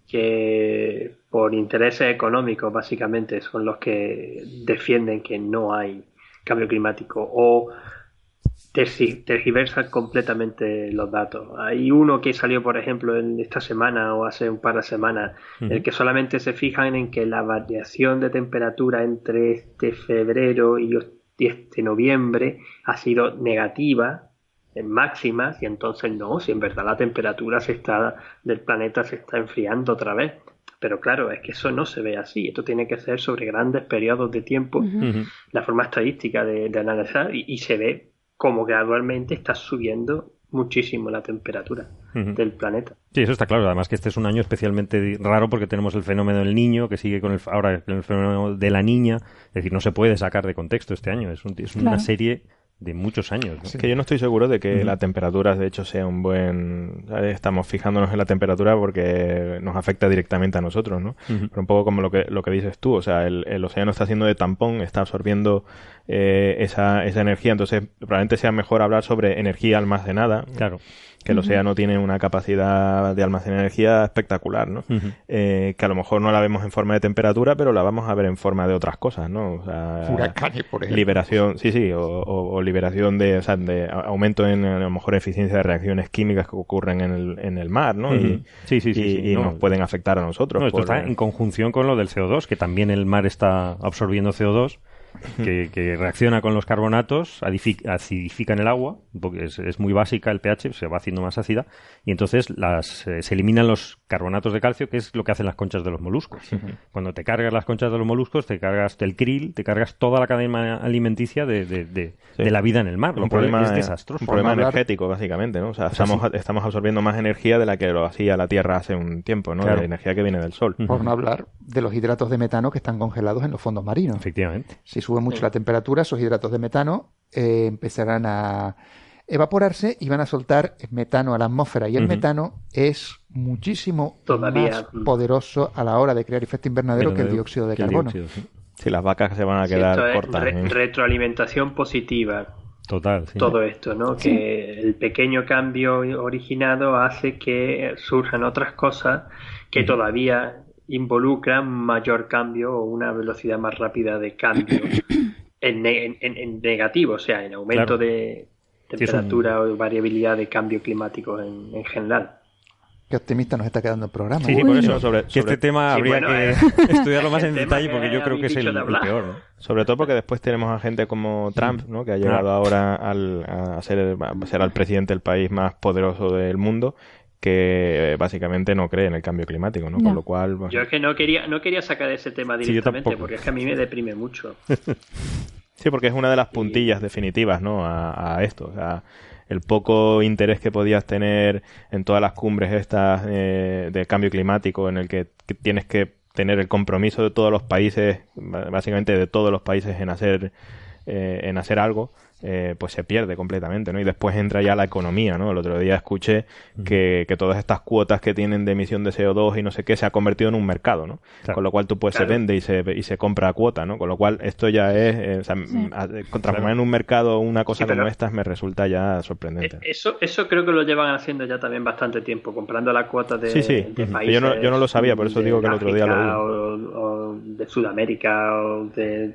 que por intereses económicos básicamente son los que defienden que no hay cambio climático o tergiversan completamente los datos. Hay uno que salió, por ejemplo, en esta semana o hace un par de semanas, en el que solamente se fijan en que la variación de temperatura entre este febrero y este noviembre ha sido negativa en máximas y entonces no, si en verdad la temperatura se está del planeta se está enfriando otra vez. Pero claro, es que eso no se ve así. Esto tiene que ser sobre grandes periodos de tiempo, la forma estadística de, analizar, y, se ve como gradualmente está subiendo muchísimo la temperatura del planeta. Sí, eso está claro. Además que este es un año especialmente raro porque tenemos el fenómeno del niño que sigue con el ahora el fenómeno de la niña. Es decir, no se puede sacar de contexto este año. Es, es una serie de muchos años. Es que yo no estoy seguro de que la temperatura, de hecho, sea un buen... Estamos fijándonos en la temperatura porque nos afecta directamente a nosotros, ¿no? Pero un poco como lo que, lo que dices tú, o sea, el, el océano está haciendo de tampón, está absorbiendo eh, esa, esa energía, entonces probablemente sea mejor hablar sobre energía almacenada. Claro que el océano tiene una capacidad de almacenar energía espectacular, ¿no? Eh, que a lo mejor no la vemos en forma de temperatura, pero la vamos a ver en forma de otras cosas, ¿no? O sea, Huracanes, por ejemplo. Liberación, sí, sí, o, liberación de, o sea, de aumento en a lo mejor eficiencia de reacciones químicas que ocurren en el, en el mar, ¿no? y, sí, sí, sí, y, nos pueden afectar a nosotros. esto está en conjunción con lo del CO2, que también el mar está absorbiendo CO2 que, reacciona con los carbonatos, acidifican el agua, porque es, muy básica el pH, se va haciendo más ácida, y entonces las, eh, se eliminan los carbonatos de calcio, que es lo que hacen las conchas de los moluscos. Cuando te cargas las conchas de los moluscos, te cargas el krill, te cargas toda la cadena alimenticia de, de, la vida en el mar, un problema, es desastroso. Un problema energético, básicamente, ¿no? O sea, estamos, estamos absorbiendo más energía de la que lo hacía la Tierra hace un tiempo, ¿no? De la energía que viene del Sol. Por no hablar de los hidratos de metano que están congelados en los fondos marinos. Efectivamente sube mucho la temperatura, esos hidratos de metano eh, empezarán a evaporarse y van a soltar metano a la atmósfera. Y el metano es muchísimo más poderoso a la hora de crear efecto invernadero que el dióxido de carbono. Si las vacas se van a quedar cortas. ¿eh? retroalimentación positiva. Total. Todo esto, ¿no? Que el pequeño cambio originado hace que surjan otras cosas que todavía involucra mayor cambio o una velocidad más rápida de cambio en, en, negativo, o sea, en aumento de temperatura o variabilidad de cambio climático en, general. Qué optimista nos está quedando el programa. Sí, por eso sobre, este tema habría que eh, estudiarlo más en detalle porque yo creo que es el, peor. ¿no? Sobre todo porque después tenemos a gente como Trump, ¿no? que ha llegado ahora al, a, ser, a ser al presidente del país más poderoso del mundo que eh, básicamente no cree en el cambio climático, ¿no? Con lo cual... Yo es que no quería, no quería sacar ese tema directamente, porque es que a mí me deprime mucho. sí, porque es una de las puntillas definitivas, ¿no? A, esto, o sea, el poco interés que podías tener en todas las cumbres estas eh, de cambio climático, en el que, tienes que tener el compromiso de todos los países, básicamente de todos los países en hacer, eh, en hacer algo, eh, pues se pierde completamente, ¿no? Y después entra ya la economía, ¿no? El otro día escuché que, que, todas estas cuotas que tienen de emisión de CO2 y no sé qué se ha convertido en un mercado, ¿no? Con lo cual tú pues se vende y se, y se compra a cuota, ¿no? Con lo cual esto ya es, eh, o sea, transformar en un mercado una cosa como esta me resulta ya sorprendente. Eh, eso, eso creo que lo llevan haciendo ya también bastante tiempo, comprando la cuota de, sí, sí. Yo no, yo no lo sabía, por eso digo que el otro día lo vi. o de Sudamérica o de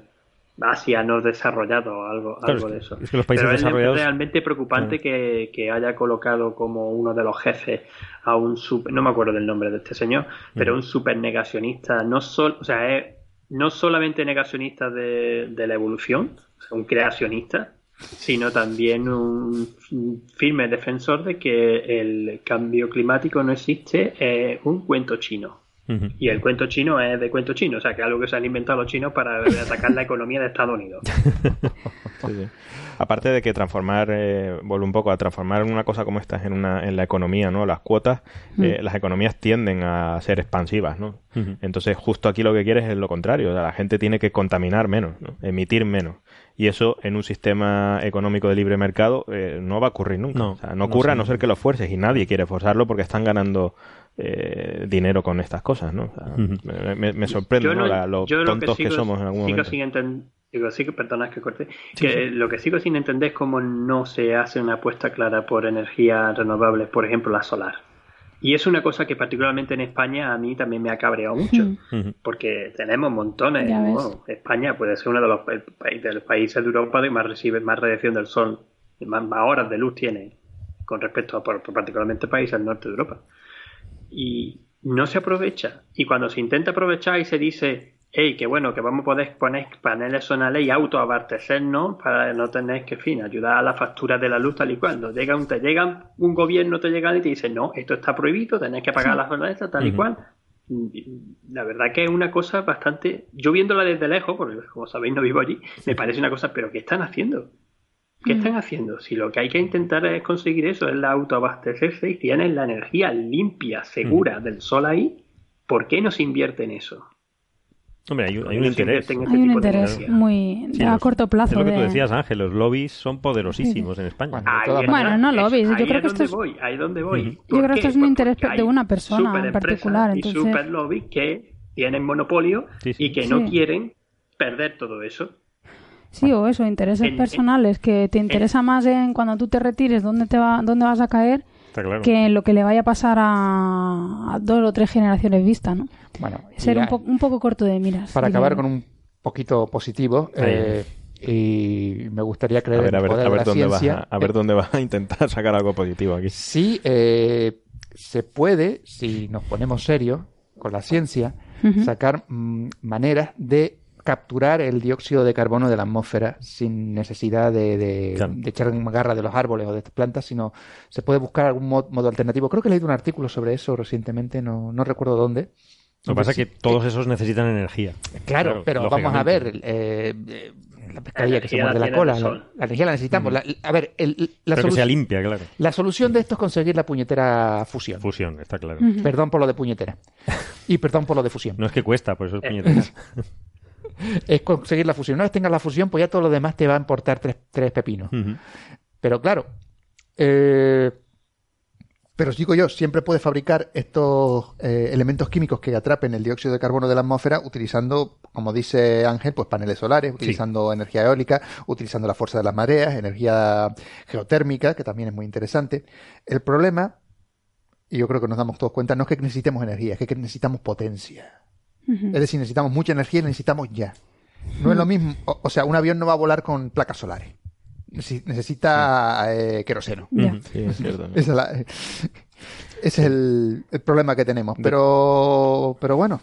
Asia no desarrollado algo, algo de eso. Es que los países es realmente preocupante que, haya colocado como uno de los jefes a un super, no me acuerdo del nombre de este señor, pero un super negacionista, no o sea, es no solamente negacionista de, la evolución, un creacionista, sino también un firme defensor de que el cambio climático no existe, es un cuento chino. Y el cuento chino es de cuento chino, o sea, que es algo que se han inventado los chinos para atacar la economía de Estados Unidos. Aparte de que transformar, eh, vuelvo un poco a transformar una cosa como esta en, una, en la economía, ¿no? Las cuotas, mm. eh, las economías tienden a ser expansivas, ¿no? Entonces, justo aquí lo que quieres es lo contrario, la gente tiene que contaminar menos, emitir menos. Y eso en un sistema económico de libre mercado eh, no va a ocurrir nunca. No, o sea, no ocurre a no ser que lo fuerces y nadie quiere forzarlo porque están ganando eh, dinero con estas cosas, ¿no? me, sorprende lo tontos que, somos en algún momento. Sin digo, perdona que corte, que lo que sigo sin entender es cómo no se hace una apuesta clara por energías renovables, por ejemplo la solar. Y es una cosa que particularmente en España a mí también me ha cabreado mucho, porque tenemos montones. España puede ser uno de los, de los países de Europa que más recibe más radiación del sol, más, horas de luz tiene con respecto a particularmente países del norte de Europa y no se aprovecha. Y cuando se intenta aprovechar y se dice, hey, que bueno, que vamos a poder poner paneles solares y autoabastecernos para no tener que, fin, ayudar a la factura de la luz tal y cual. llega un, te llega un gobierno, te llega y te dice, no, esto está prohibido, tenés que pagar las solares tal y cual. La verdad que es una cosa bastante, yo viéndola desde lejos, porque como sabéis no vivo allí, me parece una cosa, pero ¿qué están haciendo? ¿Qué están haciendo? Si lo que hay que intentar es conseguir eso, es la autoabastecerse y tienen la energía limpia, segura del sol ahí, ¿por qué no se invierte en eso? Hombre, hay, un interés. Hay un interés muy a corto plazo. Es lo que tú decías, Ángel, los lobbies son poderosísimos en España. Bueno, no lobbies, yo creo que esto es... Voy, ahí donde voy. Yo creo que esto es un interés de una persona en particular. Entonces... Y super lobbies que tienen monopolio y que no quieren perder todo eso. Sí, o eso, intereses personales, que te interesa más en cuando tú te retires dónde, te va, dónde vas a caer que en lo que le vaya a pasar a, dos o tres generaciones vista, ¿no? Bueno, Ser un, un, poco corto de miras. Para acabar con un poquito positivo, eh, y me gustaría creer a ver, a ver, dónde vas a, a ver dónde vas a intentar sacar algo positivo aquí. Sí, eh, se puede, si nos ponemos serios con la ciencia, sacar mm, maneras de capturar el dióxido de carbono de la atmósfera sin necesidad de, de, echar en garra de los árboles o de plantas, sino se puede buscar algún modo, alternativo. Creo que he leído un artículo sobre eso recientemente, no, no recuerdo dónde. Lo que pasa es que todos esos necesitan energía. Claro, pero vamos a ver, eh, la pescadilla que se muerde la cola, la, energía la necesitamos. a ver, la que sea limpia, claro. La solución de esto es conseguir la puñetera fusión. Fusión, está claro. Perdón por lo de puñetera. y perdón por lo de fusión. No es que cuesta, por eso es puñetera. es conseguir la fusión. Una vez tengas la fusión, pues ya todo lo demás te va a importar tres, tres pepinos. Pero claro, eh, pero digo yo, siempre puedes fabricar estos eh, elementos químicos que atrapen el dióxido de carbono de la atmósfera utilizando, como dice Ángel, pues paneles solares, utilizando energía eólica, utilizando la fuerza de las mareas, energía geotérmica, que también es muy interesante. El problema, y yo creo que nos damos todos cuenta, no es que necesitemos energía, es que necesitamos potencia. Es decir, necesitamos mucha energía y necesitamos ya. No es lo mismo, o, sea, un avión no va a volar con placas solares. Necesita eh, queroseno. es ese es el, problema que tenemos. Pero, pero bueno,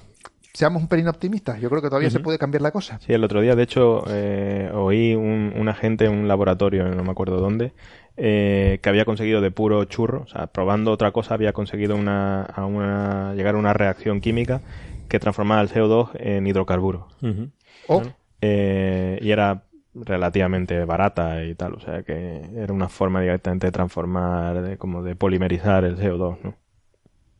seamos un pelín optimistas. Yo creo que todavía se puede cambiar la cosa. Sí, el otro día, de hecho, eh, oí un, un, agente en un laboratorio, no me acuerdo dónde, eh, que había conseguido de puro churro, o sea, probando otra cosa, había conseguido una, a una, llegar a una reacción química que transformaba el CO2 en hidrocarburo. Oh. Eh, y era relativamente barata y tal, o sea que era una forma directamente de transformar, de, como de polimerizar el CO2, ¿no?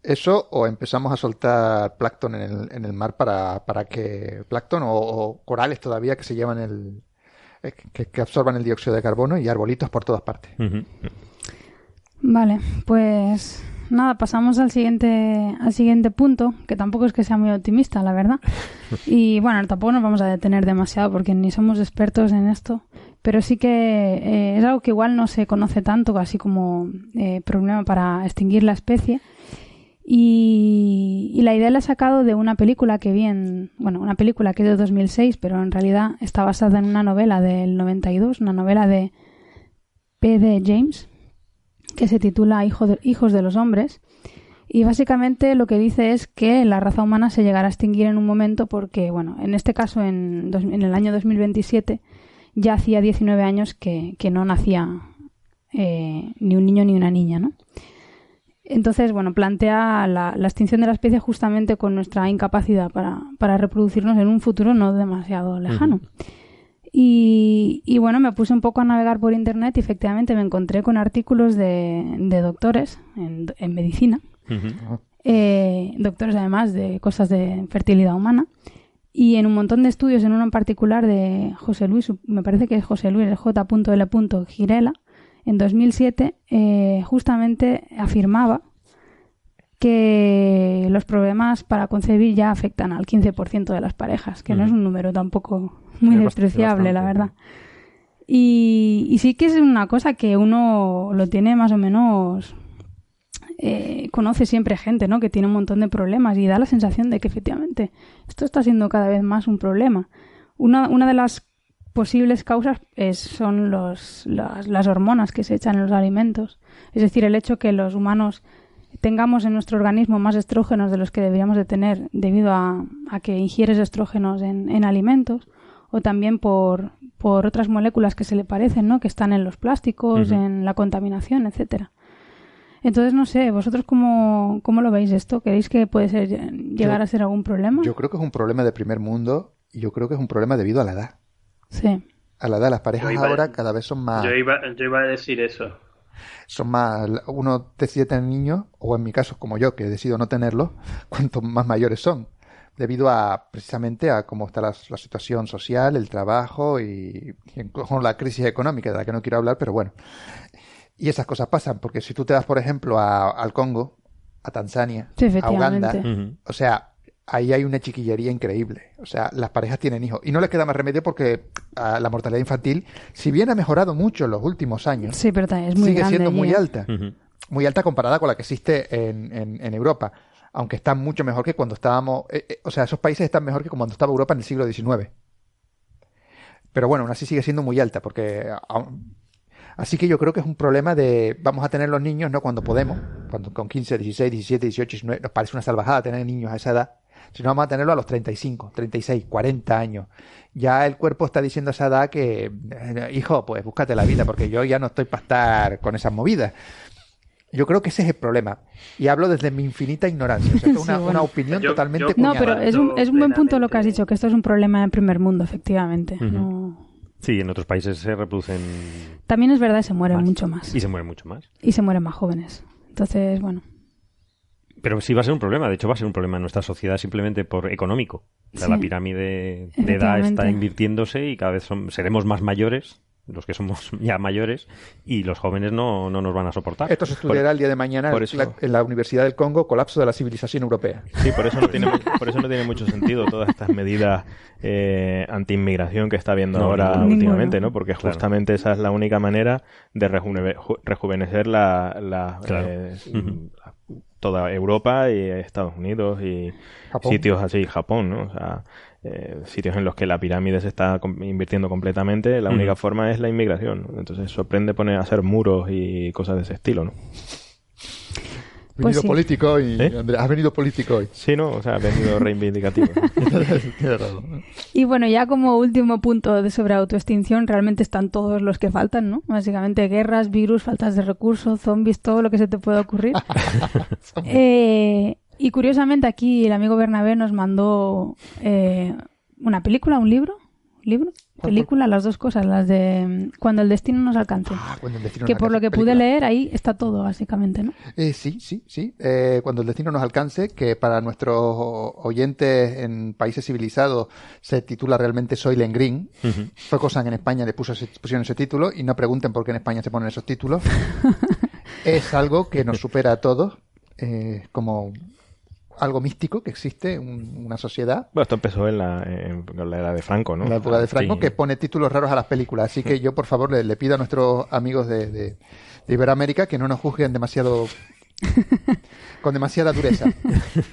Eso o empezamos a soltar plancton en el, en el mar para, para que plancton o, corales todavía que se llevan el eh, que, absorban el dióxido de carbono y arbolitos por todas partes. Vale, pues nada, pasamos al siguiente, al siguiente punto, que tampoco es que sea muy optimista, la verdad. Y bueno, tampoco nos vamos a detener demasiado porque ni somos expertos en esto, pero sí que eh, es algo que igual no se conoce tanto, así como eh, problema para extinguir la especie. Y, la idea la he sacado de una película que vi en, bueno, una película que es de 2006, pero en realidad está basada en una novela del 92, una novela de P.D. James, que se titula Hijos de los Hombres. Y básicamente lo que dice es que la raza humana se llegará a extinguir en un momento porque, bueno, en este caso en, en el año 2027 ya hacía 19 años que, no nacía eh, ni un niño ni una niña, ¿no? Entonces, bueno, plantea la, extinción de la especie justamente con nuestra incapacidad para, para reproducirnos en un futuro no demasiado lejano. Y, y, bueno, me puse un poco a navegar por internet y efectivamente me encontré con artículos de, de doctores en, en medicina, eh, doctores además de cosas de fertilidad humana, y en un montón de estudios, en uno en particular de José Luis, me parece que es José Luis J.L. Girela, en 2007 eh, justamente afirmaba que los problemas para concebir ya afectan al 15% de las parejas, que no es un número tampoco muy despreciable, la verdad. Y, sí que es una cosa que uno lo tiene más o menos... Eh, conoce siempre gente, ¿no? Que tiene un montón de problemas y da la sensación de que efectivamente esto está siendo cada vez más un problema. Una, una de las posibles causas son los, las, hormonas que se echan en los alimentos. Es decir, el hecho que los humanos tengamos en nuestro organismo más estrógenos de los que deberíamos de tener debido a, que ingieres estrógenos en, alimentos o también por, por, otras moléculas que se le parecen, ¿no? que están en los plásticos, en la contaminación, etcétera. Entonces, no sé, ¿vosotros cómo, cómo lo veis esto? ¿Queréis que puede ser, llegar a ser algún problema? Yo creo que es un problema de primer mundo y yo creo que es un problema debido a la edad. Sí. A la edad, las parejas ahora cada vez son más. Yo iba, yo iba a decir eso. Son más. Uno decide tener niños, o en mi caso, como yo, que decido no tenerlos, cuanto más mayores son. Debido a precisamente a cómo está la, situación social, el trabajo y, con la crisis económica, de la que no quiero hablar, pero bueno. Y esas cosas pasan, porque si tú te vas, por ejemplo, a, al Congo, a Tanzania, a Uganda, o sea, ahí hay una chiquillería increíble. O sea, las parejas tienen hijos. Y no les queda más remedio porque ah, la mortalidad infantil, si bien ha mejorado mucho en los últimos años, sigue siendo muy alta. Muy alta comparada con la que existe en, en, Europa. Aunque está mucho mejor que cuando estábamos. Eh, eh, o sea, esos países están mejor que cuando estaba Europa en el siglo XIX. Pero bueno, aún así sigue siendo muy alta porque. Así que yo creo que es un problema de vamos a tener los niños no cuando podemos, cuando con 15, 16, 17, 18, 19, nos parece una salvajada tener niños a esa edad, sino vamos a tenerlo a los 35, 36, 40 años. Ya el cuerpo está diciendo a esa edad que, eh, hijo, pues búscate la vida, porque yo ya no estoy para estar con esas movidas. Yo creo que ese es el problema. Y hablo desde mi infinita ignorancia. es una, opinión totalmente No, pero es un, es un buen punto lo que has dicho, que esto es un problema en primer mundo, efectivamente. Sí, en otros países se reproducen. También es verdad, se mueren mucho más. Y se mueren mucho más. Y se mueren más jóvenes. Entonces, bueno. Pero sí va a ser un problema, de hecho va a ser un problema en nuestra sociedad simplemente por económico. La pirámide de edad está invirtiéndose y cada vez seremos más mayores, los que somos ya mayores, y los jóvenes no, no nos van a soportar. Esto se estudiará el día de mañana en la Universidad del Congo, colapso de la civilización europea. Sí, por eso no tiene, por eso no tiene mucho sentido todas estas medidas eh, anti-inmigración que está habiendo ahora últimamente, ¿no? Porque justamente esa es la única manera de rejuvenecer la, la, eh, toda Europa y Estados Unidos y sitios así, Japón, ¿no? O sea, eh, sitios en los que la pirámide se está invirtiendo completamente, la única forma es la inmigración. Entonces sorprende poner a hacer muros y cosas de ese estilo, ¿no? Venido pues político hoy, ¿Eh? Has venido político hoy. Sí, no, o sea, has venido reivindicativo. y bueno, ya como último punto de sobre autoextinción, realmente están todos los que faltan, ¿no? Básicamente guerras, virus, faltas de recursos, zombies, todo lo que se te pueda ocurrir. eh, y curiosamente aquí el amigo Bernabé nos mandó eh, una película, un libro, libro, película, las dos cosas, las de mm, Cuando el destino nos alcance. Ah, que por lo que pude leer ahí está todo, básicamente, ¿no? Eh, sí, sí, sí. Eh, cuando el destino nos alcance, que para nuestros oyentes en países civilizados se titula realmente Soy Green. Fue cosa que en España le puso, pusieron ese título y no pregunten por qué en España se ponen esos títulos. es algo que nos supera a todos. Eh, como algo místico que existe, una sociedad. Bueno, esto empezó en la, en la era de Franco, ¿no? En la época de Franco, que pone títulos raros a las películas. Así que yo, por favor, le, pido a nuestros amigos de, de, Iberoamérica que no nos juzguen demasiado. con demasiada dureza.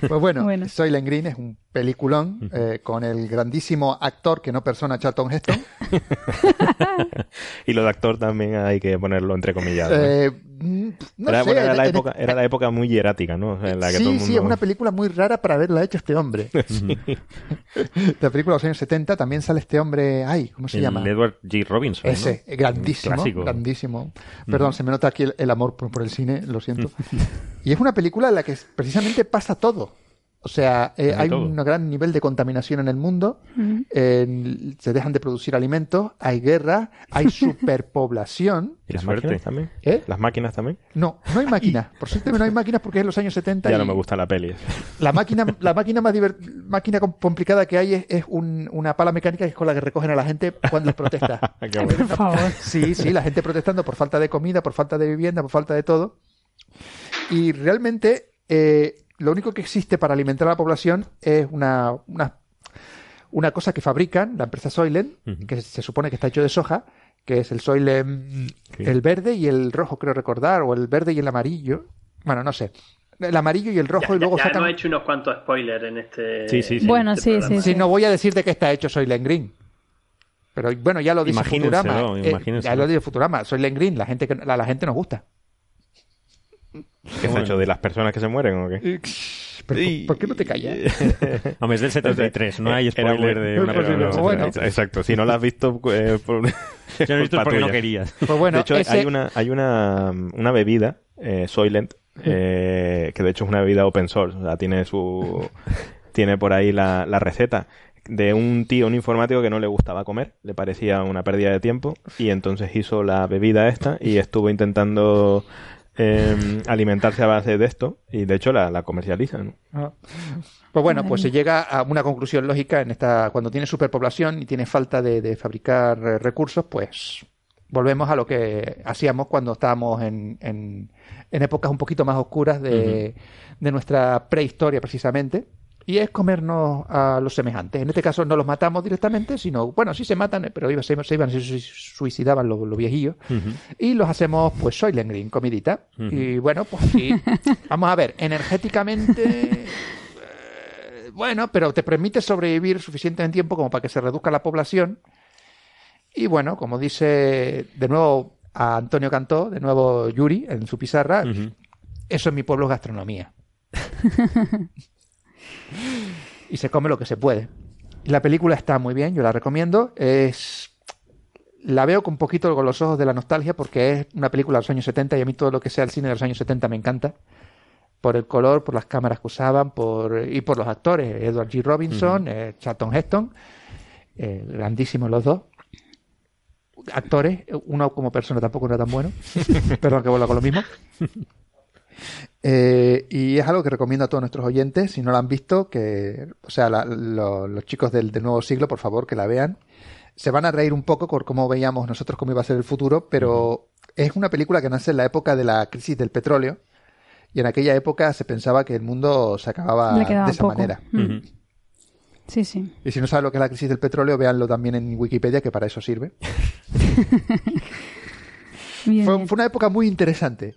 Pues bueno, Soy Len Green es un peliculón eh, con el grandísimo actor que no persona Charlton Heston. y lo de actor también hay que ponerlo entre comillas. Eh, Mm, no era, sé, era, la época, era la época muy hierática, ¿no? En la que todo sí, sí, es una película muy rara para haberla hecho este hombre. La película de los años 70 también sale este hombre, ay, ¿cómo se El llama? Edward G. Robinson. ¿no? Ese, grandísimo, Clásico. grandísimo. Perdón, se me nota aquí el, el amor por, por el cine, lo siento. y es una película en la que precisamente pasa todo. O sea, eh, Hay todo. un gran nivel de contaminación en el mundo, eh, se dejan de producir alimentos, hay guerra, hay superpoblación. ¿Y las suerte. máquinas también? ¿Eh? ¿Las máquinas también? No, no hay máquinas. Por suerte no hay máquinas porque es en los años 70. Ya y no me gusta la peli. La máquina, la máquina más diver- máquina com- complicada que hay es, es un- una pala mecánica que es con la que recogen a la gente cuando les protesta. Qué bueno. Por favor. Sí, sí, la gente protestando por falta de comida, por falta de vivienda, por falta de todo. Y realmente eh, lo único que existe para alimentar a la población es una, una, una cosa que fabrican, la empresa Soylent, que se supone que está hecho de soja, que es el Soylent, Sí. el verde y el rojo, creo recordar, o el verde y el amarillo. Bueno, no sé. El amarillo y el rojo Ya, y luego ya- ya sacan... hemos hecho unos cuantos spoilers en este. Sí, sí, sí. en Bueno, este sí, programa. sí, Sí, no voy a decir de qué está hecho Soylent Green. Pero bueno, ya lo dice Futurama. Eh, imagínenselo. ya lo dice Futurama. Soylent Green, la gente, que, la, la gente nos gusta. ¿Qué está hecho de las personas que se mueren o qué? Pero, ¿por- ¿Por qué no te callas? Hombre, es del 73, no hay Era spoiler muy- de una Pues película. no, bueno. Exacto, si no la has visto, eh, por... Yo no he visto porque no querías. Pues bueno, de hecho, ese- hay una hay una, una bebida, eh, Soylent, eh, que de hecho es una bebida open source. O sea, tiene su tiene por ahí la, la receta de un tío, un informático que no le gustaba comer, le parecía una pérdida de tiempo y entonces hizo la bebida esta y estuvo intentando eh, alimentarse a base de esto y de hecho la, la comercializa. ¿no? Ah. Pues bueno, pues se llega a una conclusión lógica en esta cuando tiene superpoblación y tiene falta de, de fabricar eh, recursos, pues volvemos a lo que hacíamos cuando estábamos en, en, en épocas un poquito más oscuras de, de nuestra prehistoria precisamente. Y es comernos a los semejantes. En este caso no los matamos directamente, sino, bueno, sí se matan, pero iba- se, se iban, se suicidaban los, los viejillos. Y los hacemos, pues, Soylent Green, comidita. Y bueno, pues sí. Vamos a ver, energéticamente. eh, bueno, pero te permite sobrevivir suficiente en tiempo como para que se reduzca la población. Y bueno, como dice de nuevo a Antonio Cantó, de nuevo Yuri en su pizarra, eso en mi pueblo es gastronomía. y se come lo que se puede. La película está muy bien, yo la recomiendo. Es la veo con un poquito con los ojos de la nostalgia porque es una película de los años 70 y a mí todo lo que sea el cine de los años 70 me encanta. Por el color, por las cámaras que usaban por, y por los actores. Edward G. Robinson, eh, Charlton Heston, eh, grandísimos los dos. Actores, uno como persona tampoco era tan bueno. Perdón que vuelva con lo mismo. Eh, y es algo que recomiendo a todos nuestros oyentes, si no la han visto, que, o sea, la- lo- los chicos del, del nuevo siglo, por favor, que la vean. Se van a reír un poco por cómo veíamos nosotros cómo iba a ser el futuro, pero es una película que nace en la época de la crisis del petróleo. Y en aquella época se pensaba que el mundo se acababa de esa poco. manera. Mm. Sí, sí. Y si no saben lo que es la crisis del petróleo, véanlo también en Wikipedia, que para eso sirve. Bien, Fue, bien. fue una época muy interesante.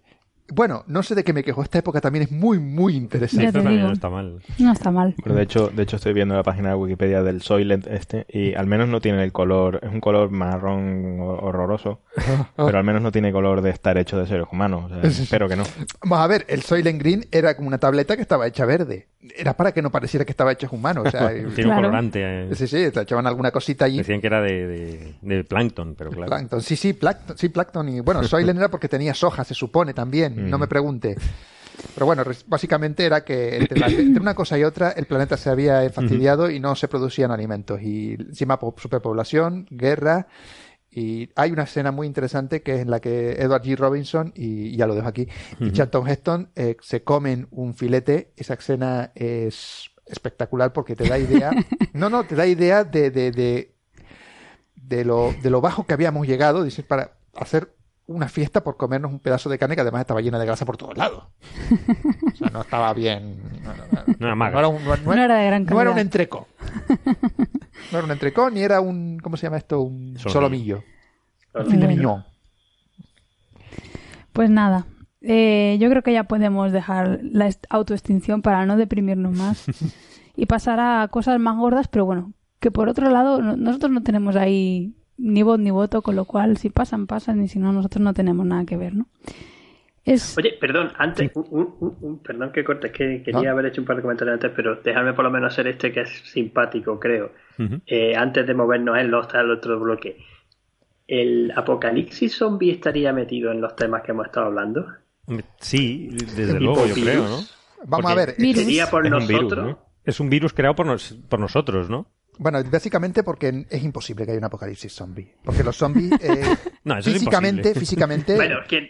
Bueno, no sé de qué me quejo. Esta época también es muy, muy interesante. Esto también no está mal. No está mal. Pero de hecho, de hecho estoy viendo la página de Wikipedia del Soylent este y al menos no tiene el color, es un color marrón ho- horroroso, pero al menos no tiene color de estar hecho de seres humanos. o sea, espero que no. Vamos a ver, el Soylent Green era como una tableta que estaba hecha verde. Era para que no pareciera que estaba hecho humano. O sea, Tiene un Claro. colorante. eh. sí, sí, te echaban alguna cosita allí. Decían que era de, de, de plancton, pero claro. Plankton. Sí, sí, plancton, sí, plancton. Y bueno, Soylent era porque tenía soja, se supone también. No me pregunte. Pero bueno, básicamente era que entre, la- entre una cosa y otra el planeta se había fastidiado y no se producían alimentos. Y encima po- superpoblación, guerra. Y hay una escena muy interesante que es en la que Edward G. Robinson, y ya lo dejo aquí, y Charlton Heston eh, se comen un filete. Esa escena es espectacular porque te da idea. No, no, te da idea de, de, de, de lo, de lo bajo que habíamos llegado, dice, para hacer una fiesta por comernos un pedazo de carne que además estaba llena de grasa por todos lados. O sea, no estaba bien. No, no, no. No era magra. No era un, no- no No era de gran no era un entrecó. No era un entrecó ni era un. ¿Cómo se llama esto? Un Solomillo. Un fin de miñón. Pues nada, eh, yo creo que ya podemos dejar la autoextinción para no deprimirnos más y pasar a cosas más gordas, pero bueno, que por otro lado no- nosotros no tenemos ahí ni voz ni voto, con lo cual si pasan, pasan y si no, nosotros no tenemos nada que ver, ¿no? Oye, perdón, antes, un, perdón que cortes, que quería haber hecho un par de comentarios antes, pero déjame por lo menos hacer este que es simpático, creo. Eh, antes de movernos en los al otro bloque. ¿El apocalipsis zombie estaría metido en los temas que hemos estado hablando? Sí, desde luego, yo creo, ¿no? Vamos a ver. ¿Sería por nosotros? Es un virus creado por, por nosotros, ¿no? Bueno, básicamente porque es imposible que haya un apocalipsis zombie. Porque los zombies, eh, físicamente, físicamente... Bueno, ¿quién?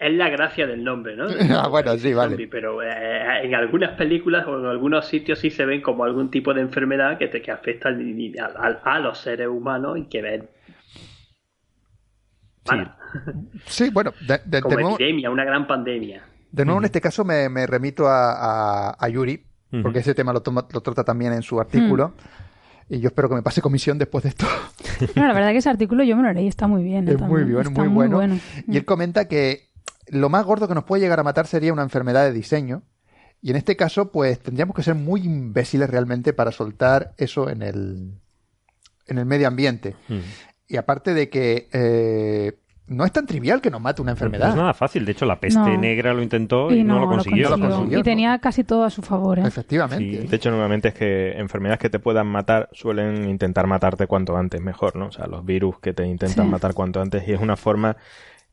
es la gracia del nombre, ¿no? ah, bueno, sí, vale. pero eh, en algunas películas o en algunos sitios sí se ven como algún tipo de enfermedad que, te, que afecta a, los seres humanos y que ven. Sí. bueno, de, como epidemia, una gran pandemia. De nuevo, en este caso me, remito a, Yuri, porque ese tema lo, lo, trata también en su artículo. Y yo espero que me pase comisión después de esto. No, la verdad que ese artículo yo me lo leí, está muy bien. Es muy bien, muy, bueno. Y él comenta que lo más gordo que nos puede llegar a matar sería una enfermedad de diseño. Y en este caso, pues tendríamos que ser muy imbéciles realmente para soltar eso en el, en el medio ambiente. Y aparte de que eh, no es tan trivial que nos mate una enfermedad. No es nada fácil. De hecho, la peste negra lo intentó y, no, lo, consiguió. Y tenía casi todo a su favor. ¿eh? Efectivamente. De hecho, normalmente es que enfermedades que te puedan matar suelen intentar matarte cuanto antes mejor, ¿no? O sea, los virus que te intentan matar cuanto antes y es una forma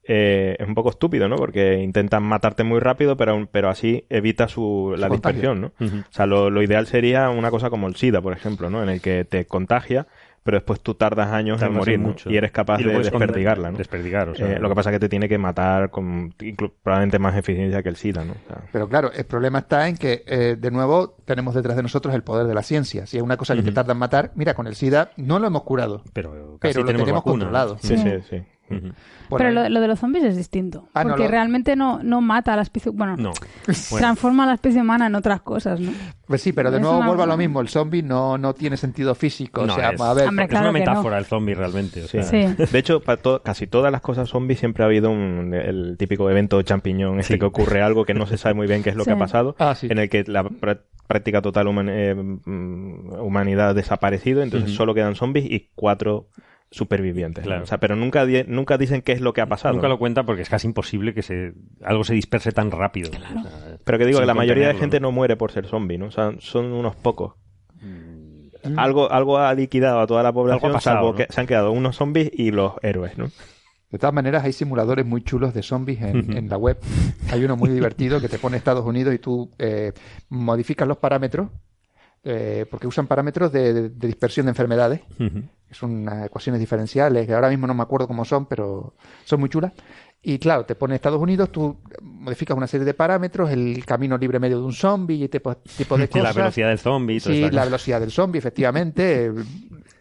eh, es un poco estúpido, ¿no? Porque intentan matarte muy rápido, pero, pero así evita su, la dispersión, ¿no? O sea, lo, lo, ideal sería una cosa como el SIDA, por ejemplo, ¿no? En el que te contagia, pero después tú tardas años en morir mucho. y eres capaz de desperdigarla, ¿no? Desperdigar, o sea, eh, lo que pasa es que te tiene que matar con probablemente más eficiencia que el SIDA, ¿no? pero claro, el problema está en que, eh, de nuevo, tenemos detrás de nosotros el poder de la ciencia. Si es una cosa que te tarda en matar, mira, con el SIDA no lo hemos curado, pero, pero lo tenemos controlado. Sí, sí, sí. Pero lo, de los zombies es distinto. Ah, porque realmente no, no mata a la especie. Bueno, no. transforma a la especie humana en otras cosas, ¿no? Pues sí, pero de nuevo vuelvo a lo mismo. El zombie no, no tiene sentido físico. o sea, es, a ver. es una metáfora el zombie realmente. De hecho, para casi todas las cosas zombies siempre ha habido un, el típico evento champiñón, este que ocurre algo que no se sabe muy bien qué es lo que ha pasado, ah, en el que la práctica total eh, mm, humanidad ha desaparecido, entonces solo quedan zombies y cuatro supervivientes. O sea, pero nunca, nunca dicen qué es lo que ha pasado. Nunca lo cuenta porque es casi imposible que se, algo se disperse tan rápido. pero que digo que la mayoría de gente ¿no? muere por ser zombie, ¿no? O sea, son unos pocos. Mm. Algo, algo ha liquidado a toda la población, salvo que se han quedado unos zombies y los héroes, ¿no? De todas maneras, hay simuladores muy chulos de zombies en, la web. Hay uno muy divertido que te pone Estados Unidos y tú eh, modificas los parámetros eh, porque usan parámetros de, dispersión de enfermedades, que son ecuaciones diferenciales, que ahora mismo no me acuerdo cómo son, pero son muy chulas. Y claro, te pone Estados Unidos, tú modificas una serie de parámetros, el camino libre medio de un zombie y tipo, tipo de cosas. La velocidad del zombie. Sí, la velocidad del zombie, efectivamente.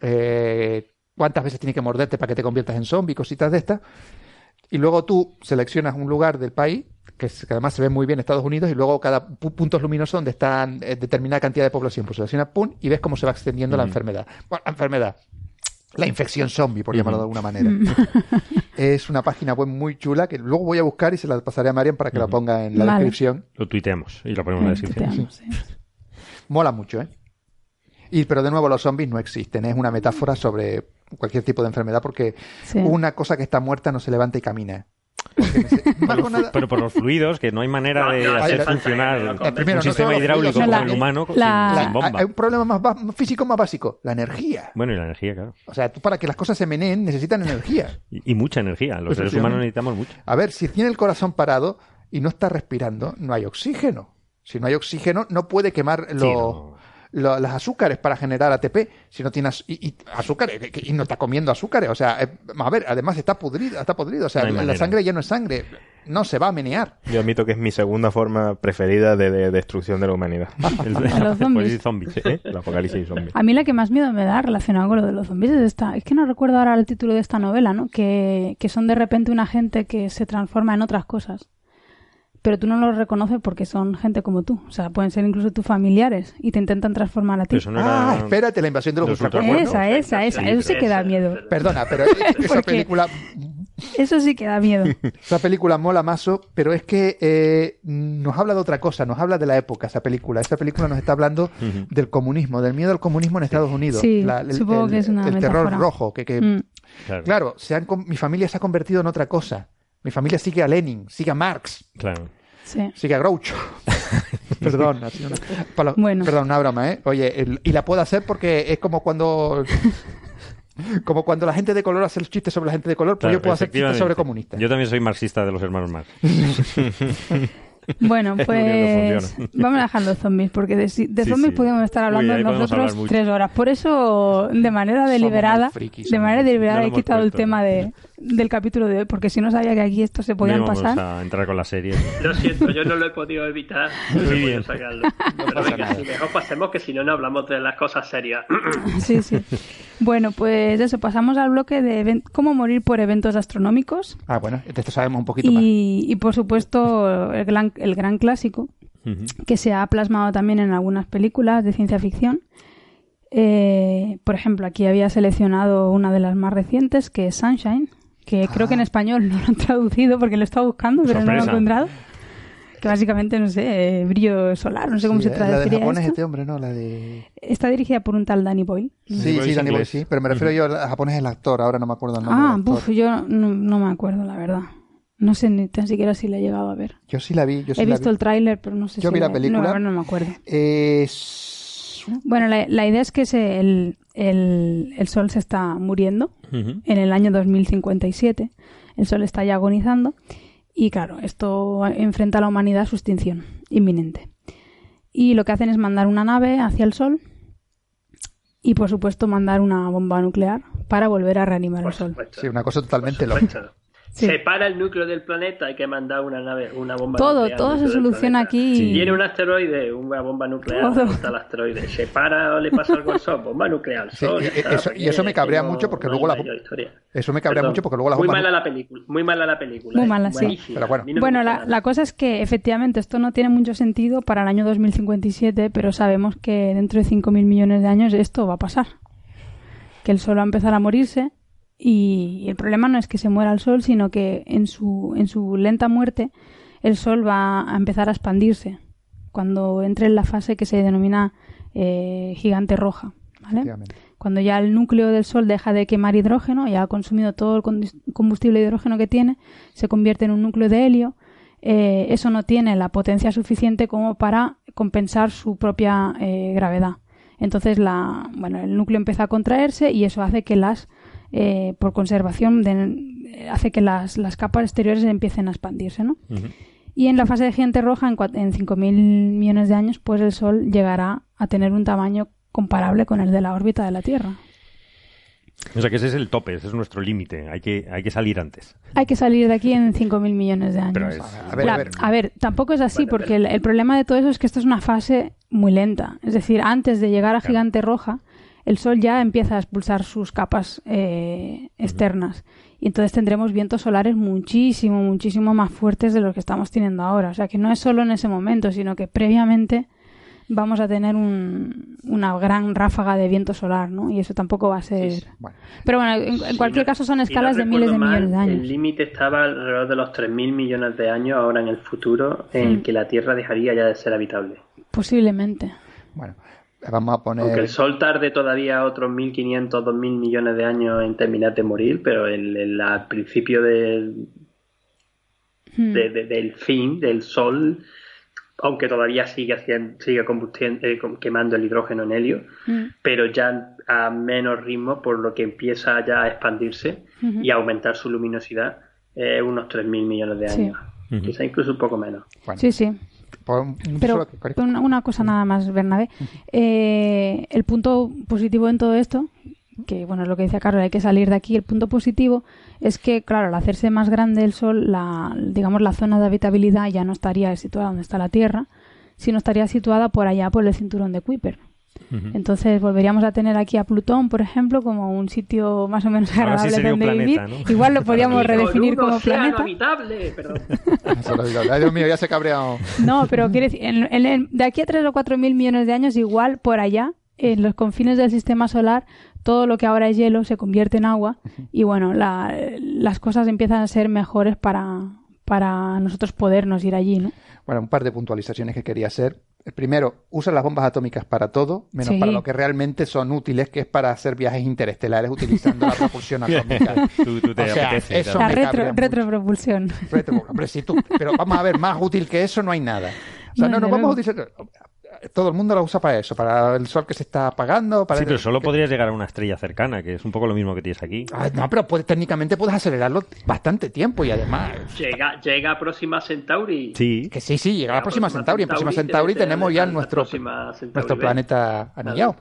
Eh, cuántas veces tiene que morderte para que te conviertas en zombie, cositas de estas. Y luego tú seleccionas un lugar del país que, además se ve muy bien en Estados Unidos, y luego cada punto luminoso donde está eh, determinada cantidad de población. Pues selecciona pum y ves cómo se va extendiendo la enfermedad. Bueno, la enfermedad. La infección zombie, por llamarlo de alguna manera. es una página web muy chula que luego voy a buscar y se la pasaré a Marian para que la ponga en la descripción. Lo tuiteamos y lo ponemos en la descripción. Mola mucho, ¿eh? Y, pero de nuevo, los zombies no existen. Es una metáfora sobre cualquier tipo de enfermedad porque una cosa que está muerta no se levanta y camina. pero por los fluidos, que no hay manera de hacer funcionar un sistema hidráulico como el humano sin bomba. Hay un problema más físico más básico, la energía. Bueno, y la energía, claro. O sea, tú para que las cosas se meneen necesitan energía. Y, mucha energía. Los seres humanos necesitamos mucho. A ver, si tiene el corazón parado y no está respirando, no hay oxígeno. Si no hay oxígeno, no puede quemar los las azúcares para generar ATP, si no tienes y, azúcares y no está comiendo azúcares, o sea, eh, a ver, además está podrido, está podrido, o sea, la sangre ya no es sangre, no se va a menear. Yo admito que es mi segunda forma preferida de, destrucción de la humanidad. los zombies. ¿eh? apocalipsis zombies. A mí la que más miedo me da relacionado con lo de los zombies es esta, es que no recuerdo ahora el título de esta novela, ¿no? Que, que son de repente una gente que se transforma en otras cosas pero tú no los reconoces porque son gente como tú. O sea, pueden ser incluso tus familiares y te intentan transformar a ti. ah, espérate, la invasión de los, ultracuerpos. Esa, esa, esa. eso sí que da miedo. Perdona, pero esa película... Eso sí que da miedo. Esa película mola mazo, pero es que eh, nos habla de otra cosa, nos habla de la época, esa película. Esa película nos está hablando del comunismo, del miedo al comunismo en Estados Unidos. Sí, el, supongo que es una El terror rojo, que... que mm. Claro, se han, mi familia se ha convertido en otra cosa Mi familia sigue a Lenin, sigue a Marx. Claro. Sigue a Groucho. perdón, una, perdón, una broma, ¿eh? Oye, y la puedo hacer porque es como cuando como cuando la gente de color hace los chistes sobre la gente de color, pues yo puedo hacer chistes sobre comunistas. Yo también soy marxista de los hermanos Marx. Bueno, pues vamos dejando zombies, porque de, zombies podemos estar hablando nosotros tres horas. Por eso, de manera deliberada, de manera deliberada he quitado el tema de, del capítulo de hoy, porque si no sabía que aquí esto se podían pasar. Vamos a entrar con la serie. Lo siento, yo no lo he podido evitar. Muy bien. Sacarlo. Pero venga, si mejor pasemos que si no, no hablamos de las cosas serias. sí, sí. Bueno, pues eso, pasamos al bloque de cómo morir por eventos astronómicos. Ah, bueno, de esto sabemos un poquito y, más. Y por supuesto, el gran, el gran clásico, que se ha plasmado también en algunas películas de ciencia ficción. Eh, por ejemplo, aquí había seleccionado una de las más recientes, que es Sunshine, que creo que en ah. español no lo han traducido porque lo he estado buscando, pero no lo he encontrado. Que básicamente, no sé, eh, brillo solar, no sé cómo se traduciría. La de japonés este hombre, ¿no? La de... Está dirigida por un tal Danny Boyle. Sí, sí, Danny Boyle, sí. Pero me refiero yo a japonés el actor, ahora no me acuerdo el nombre. Ah, buf, yo no, me acuerdo, la verdad. No sé ni tan siquiera si la he llegado a ver. Yo sí la vi. Yo he visto el tráiler, pero no sé yo si vi la, película. No, no me acuerdo. Es... Bueno, la, la, idea es que se, el, el, el, Sol se está muriendo en el año 2057 el Sol está ya agonizando y claro, esto enfrenta a la humanidad a su extinción inminente. Y lo que hacen es mandar una nave hacia el Sol y por supuesto mandar una bomba nuclear para volver a reanimar el Sol. Sí, una cosa totalmente loca. Separa el núcleo del planeta, hay que mandar una nave, una bomba todo, nuclear. Todo, todo se soluciona aquí. Si viene un asteroide, una bomba nuclear, está el asteroide. Separa o le pasa algo al Sol, bomba nuclear. y, eso, me cabrea mucho porque luego la Eso me cabrea mucho porque luego la Muy mala la película, muy mala la película. Muy ¿eh? mala, sí. Pero bueno, bueno la, la, cosa es que efectivamente esto no tiene mucho sentido para el año 2057, pero sabemos que dentro de 5.000 millones de años esto va a pasar. Que el Sol va a empezar a morirse y el problema no es que se muera el Sol, sino que en su, en su lenta muerte el Sol va a empezar a expandirse cuando entre en la fase que se denomina eh, gigante roja. ¿vale? Cuando ya el núcleo del Sol deja de quemar hidrógeno, ya ha consumido todo el combustible de hidrógeno que tiene, se convierte en un núcleo de helio. Eh, eso no tiene la potencia suficiente como para compensar su propia eh, gravedad. Entonces, la, bueno, el núcleo empieza a contraerse y eso hace que las eh, por conservación hace que las, las, capas exteriores empiecen a expandirse, ¿no? Y en la fase de gigante roja, en, en 5.000 millones de años, pues el Sol llegará a tener un tamaño comparable con el de la órbita de la Tierra. O sea que ese es el tope, ese es nuestro límite. Hay que, hay que salir antes. Hay que salir de aquí en 5.000 millones de años. a, ver, tampoco es así, porque el, el, problema de todo eso es que esto es una fase muy lenta. Es decir, antes de llegar a gigante roja, el Sol ya empieza a expulsar sus capas eh, externas. Y entonces tendremos vientos solares muchísimo, muchísimo más fuertes de los que estamos teniendo ahora. O sea que no es solo en ese momento, sino que previamente vamos a tener una gran ráfaga de viento solar, ¿no? Y eso tampoco va a ser... Pero bueno, en, cualquier caso son escalas de miles de millones de años. El límite estaba alrededor de los 3.000 millones de años ahora en el futuro en que la Tierra dejaría ya de ser habitable. Posiblemente. Bueno, Vamos a poner... Aunque el Sol tarde todavía otros 1.500, 2.000 millones de años en terminar de morir, pero el, al principio del, hmm. del fin del Sol, aunque todavía sigue, haciendo, sigue eh, quemando el hidrógeno en helio, hmm. pero ya a menos ritmo, por lo que empieza ya a expandirse y a aumentar su luminosidad eh, unos 3.000 millones de años. Quizá incluso un poco menos. Sí, sí. Pero una, cosa nada más, Bernabé. Eh, el punto positivo en todo esto, que bueno, es lo que decía Carlos, hay que salir de aquí. El punto positivo es que, claro, al hacerse más grande el Sol, la, digamos, la zona de habitabilidad ya no estaría situada donde está la Tierra, sino estaría situada por allá, por el cinturón de Kuiper. Entonces volveríamos a tener aquí a Plutón, por ejemplo, como un sitio más o menos agradable donde vivir. Igual lo podríamos redefinir como planeta. habitable, perdón. Ay, Dios mío, ya se cabreado. No, pero quiere decir, de aquí a 3 o 4 mil millones de años, igual por allá, en los confines del sistema solar, todo lo que ahora es hielo se convierte en agua y bueno, las cosas empiezan a ser mejores para, para nosotros podernos ir allí, ¿no? Bueno, un par de puntualizaciones que quería hacer. El primero, usa las bombas atómicas para todo, menos para lo que realmente son útiles, que es para hacer viajes interestelares utilizando la propulsión atómica. o sea, eso la retro, retropropulsión. Retro, pero vamos a ver, más útil que eso no hay nada. O sea, no, no, vamos a utilizar todo el mundo la usa para eso, para el sol que se está apagando. Para sí, pero solo podrías llegar a una estrella cercana, que es un poco lo mismo que tienes aquí. no, pero técnicamente puedes acelerarlo bastante tiempo y además. Llega, llega a Próxima Centauri. Sí. Que sí, sí, llega a Próxima Centauri. En Próxima Centauri tenemos ya nuestro, nuestro planeta anillado.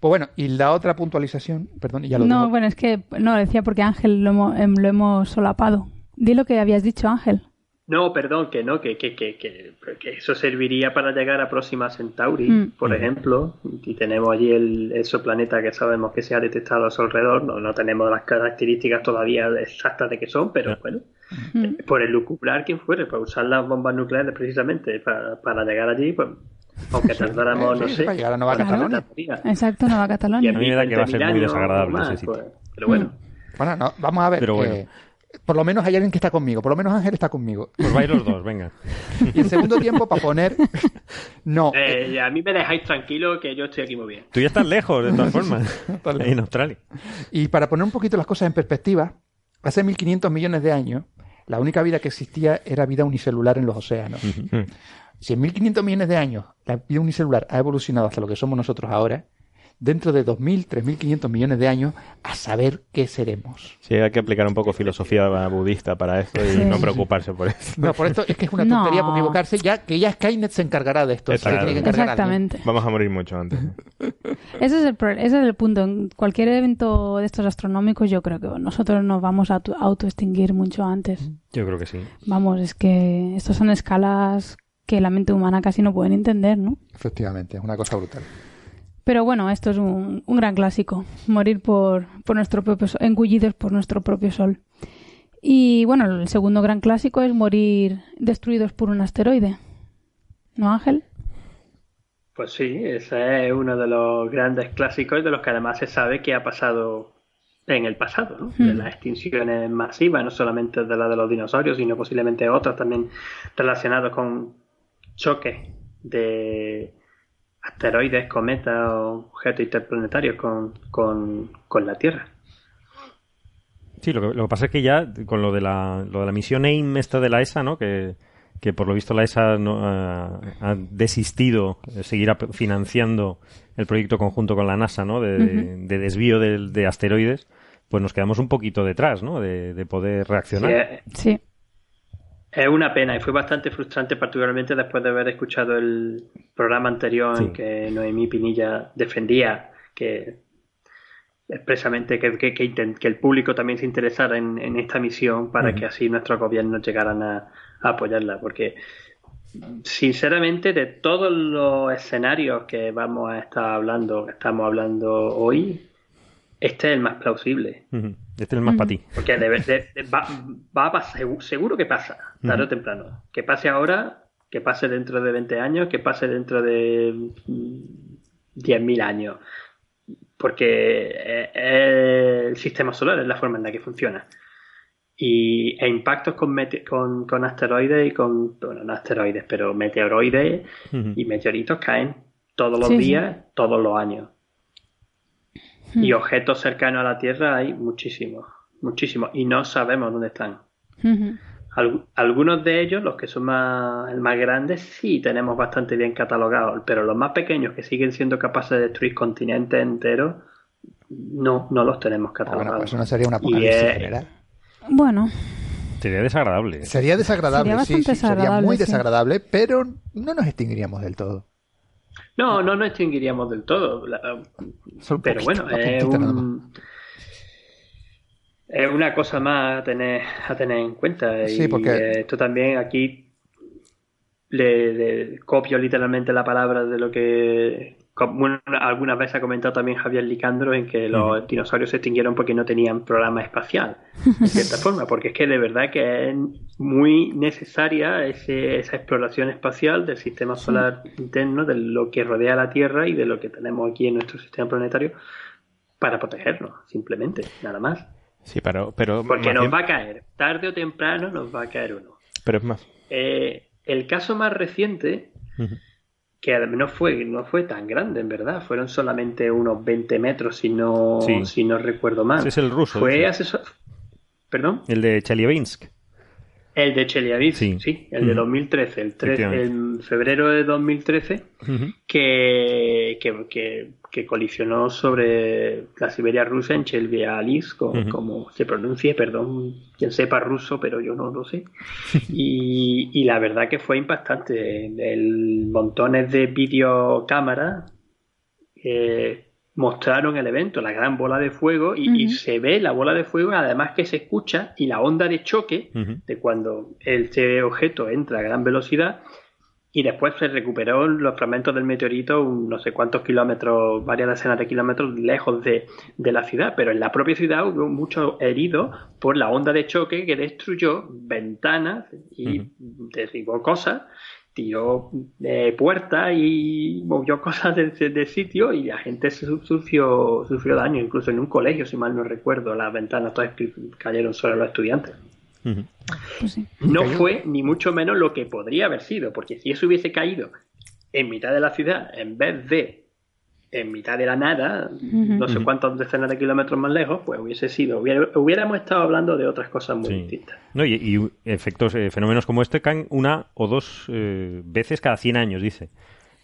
Pues bueno, y la otra puntualización, perdón, ya lo No, bueno, es que no decía porque Ángel lo hemos, em, lo hemos solapado. Di lo que habías dicho, Ángel. No, perdón, que no, que, que, que, que, eso serviría para llegar a Próxima Centauri, mm. por ejemplo, y tenemos allí el exoplaneta que sabemos que se ha detectado a su alrededor, no, no tenemos las características todavía exactas de qué son, pero bueno, mm. eh, por el lucubrar quien fuere, para usar las bombas nucleares precisamente para, para llegar allí, pues aunque tardáramos, no sé, para llegar a Nueva Cataluña. Exacto, Nueva Cataluña. a mí me da que va a ser muy desagradable ese sitio. Pues, pero bueno. Bueno, no, vamos a ver. Pero bueno. Eh, por lo menos hay alguien que está conmigo, por lo menos Ángel está conmigo. Pues vais los dos, venga. Y el segundo tiempo para poner. No. Eh, a mí me dejáis tranquilo que yo estoy aquí muy bien. Tú ya estás lejos, de todas formas. en Australia. Y para poner un poquito las cosas en perspectiva, hace 1500 millones de años, la única vida que existía era vida unicelular en los océanos. Si en 1500 millones de años la vida unicelular ha evolucionado hasta lo que somos nosotros ahora, dentro de 2.000, 3.500 millones de años a saber qué seremos. Sí, hay que aplicar un poco filosofía budista para esto y no preocuparse por eso. No, por esto es que es una tontería por equivocarse, ya que ya Skynet se encargará de esto. Exactamente. Vamos a morir mucho antes. ese, es el, ese es el punto. En cualquier evento de estos astronómicos yo creo que nosotros nos vamos a autoextinguir mucho antes. Yo creo que sí. Vamos, es que estos son escalas que la mente humana casi no pueden entender, ¿no? Efectivamente, es una cosa brutal. Pero bueno, esto es un, gran clásico, morir por, por nuestro propio sol, engullidos por nuestro propio sol. Y bueno, el segundo gran clásico es morir destruidos por un asteroide. ¿No, Ángel? Pues sí, ese es uno de los grandes clásicos de los que además se sabe que ha pasado en el pasado, ¿no? de hmm. las extinciones masivas, no solamente de la de los dinosaurios, sino posiblemente otras también relacionadas con choques de asteroides, cometas o objetos interplanetarios con, con, la Tierra. Sí, lo que, lo que, pasa es que ya con lo de la, lo de la misión AIM esta de la ESA, ¿no? Que, que por lo visto la ESA no, ha desistido de seguir financiando el proyecto conjunto con la NASA, ¿no? De, desvío de, asteroides, pues nos quedamos un poquito detrás, ¿no? De, poder reaccionar. Sí. Eh, es una pena y fue bastante frustrante, particularmente después de haber escuchado el programa anterior en que Noemí Pinilla defendía que expresamente que, que, el público también se interesara en, esta misión para que así nuestros gobiernos llegaran a, apoyarla. Porque, sinceramente, de todos los escenarios que vamos a estar hablando, que estamos hablando hoy, este es el más plausible. Este es el más para ti. Porque va, a pasar, seguro que pasa, tarde o temprano. Que pase ahora, que pase dentro de 20 años, que pase dentro de 10.000 años. Porque el sistema solar es la forma en la que funciona. Y e impactos con, con, con, asteroides y con, bueno, no asteroides, pero meteoroides y meteoritos caen todos los días, todos los años. Y objetos cercanos a la Tierra hay muchísimos, muchísimos, y no sabemos dónde están. algunos de ellos, los que son más, más grandes, sí tenemos bastante bien catalogados, pero los más pequeños que siguen siendo capaces de destruir continentes enteros, no, no los tenemos catalogados. Bueno, pues eso no sería una apocalipsis general. Bueno. Sería desagradable. Sería desagradable, sí, sería muy desagradable, pero no nos extinguiríamos del todo. No, no nos extinguiríamos del todo. pero bueno, es, una cosa más a tener, a tener en cuenta. Sí, porque... esto también aquí le, copio literalmente la palabra de lo que algunas veces ha comentado también Javier Licandro en que los dinosaurios se extinguieron porque no tenían programa espacial, de cierta forma, porque es que de verdad que es muy necesaria esa exploración espacial del sistema solar interno, de lo que rodea la Tierra y de lo que tenemos aquí en nuestro sistema planetario para protegernos, simplemente, nada más. Sí, pero... pero porque nos va a caer, tarde o temprano nos va a caer uno. Pero es más. Eh, el caso más reciente que no fue, no fue tan grande, en verdad. Fueron solamente unos 20 metros, si no, si no recuerdo mal. es el ruso. Fue asesor... ¿Perdón? El de Chelyabinsk. El de Chelyabinsk, sí. el de 2013, el, en febrero de 2013, que, que, que, colisionó sobre la Siberia rusa en Chelyabinsk, como se pronuncie, perdón, quien sepa ruso, pero yo no lo sé. y, y la verdad que fue impactante. El montones de videocámaras eh, mostraron el evento, la gran bola de fuego, y, se ve la bola de fuego, además que se escucha, y la onda de choque de cuando este objeto entra a gran velocidad, y después se recuperó los fragmentos del meteorito no sé cuántos kilómetros, varias decenas de kilómetros lejos de, la ciudad, pero en la propia ciudad hubo muchos heridos por la onda de choque que destruyó ventanas y derribó cosas tiró de puerta y movió cosas de, sitio y la gente sufrió, sufrió daño, incluso en un colegio, si mal no recuerdo, las ventanas todas cayeron sobre los estudiantes. Pues no fue ni mucho menos lo que podría haber sido, porque si eso hubiese caído en mitad de la ciudad, en vez de en mitad de la nada, no sé cuántas decenas de kilómetros más lejos, pues hubiese sido, hubiéramos estado hablando de otras cosas muy distintas. No, y, efectos, eh, fenómenos como este caen una o dos eh, veces cada 100 años, dice.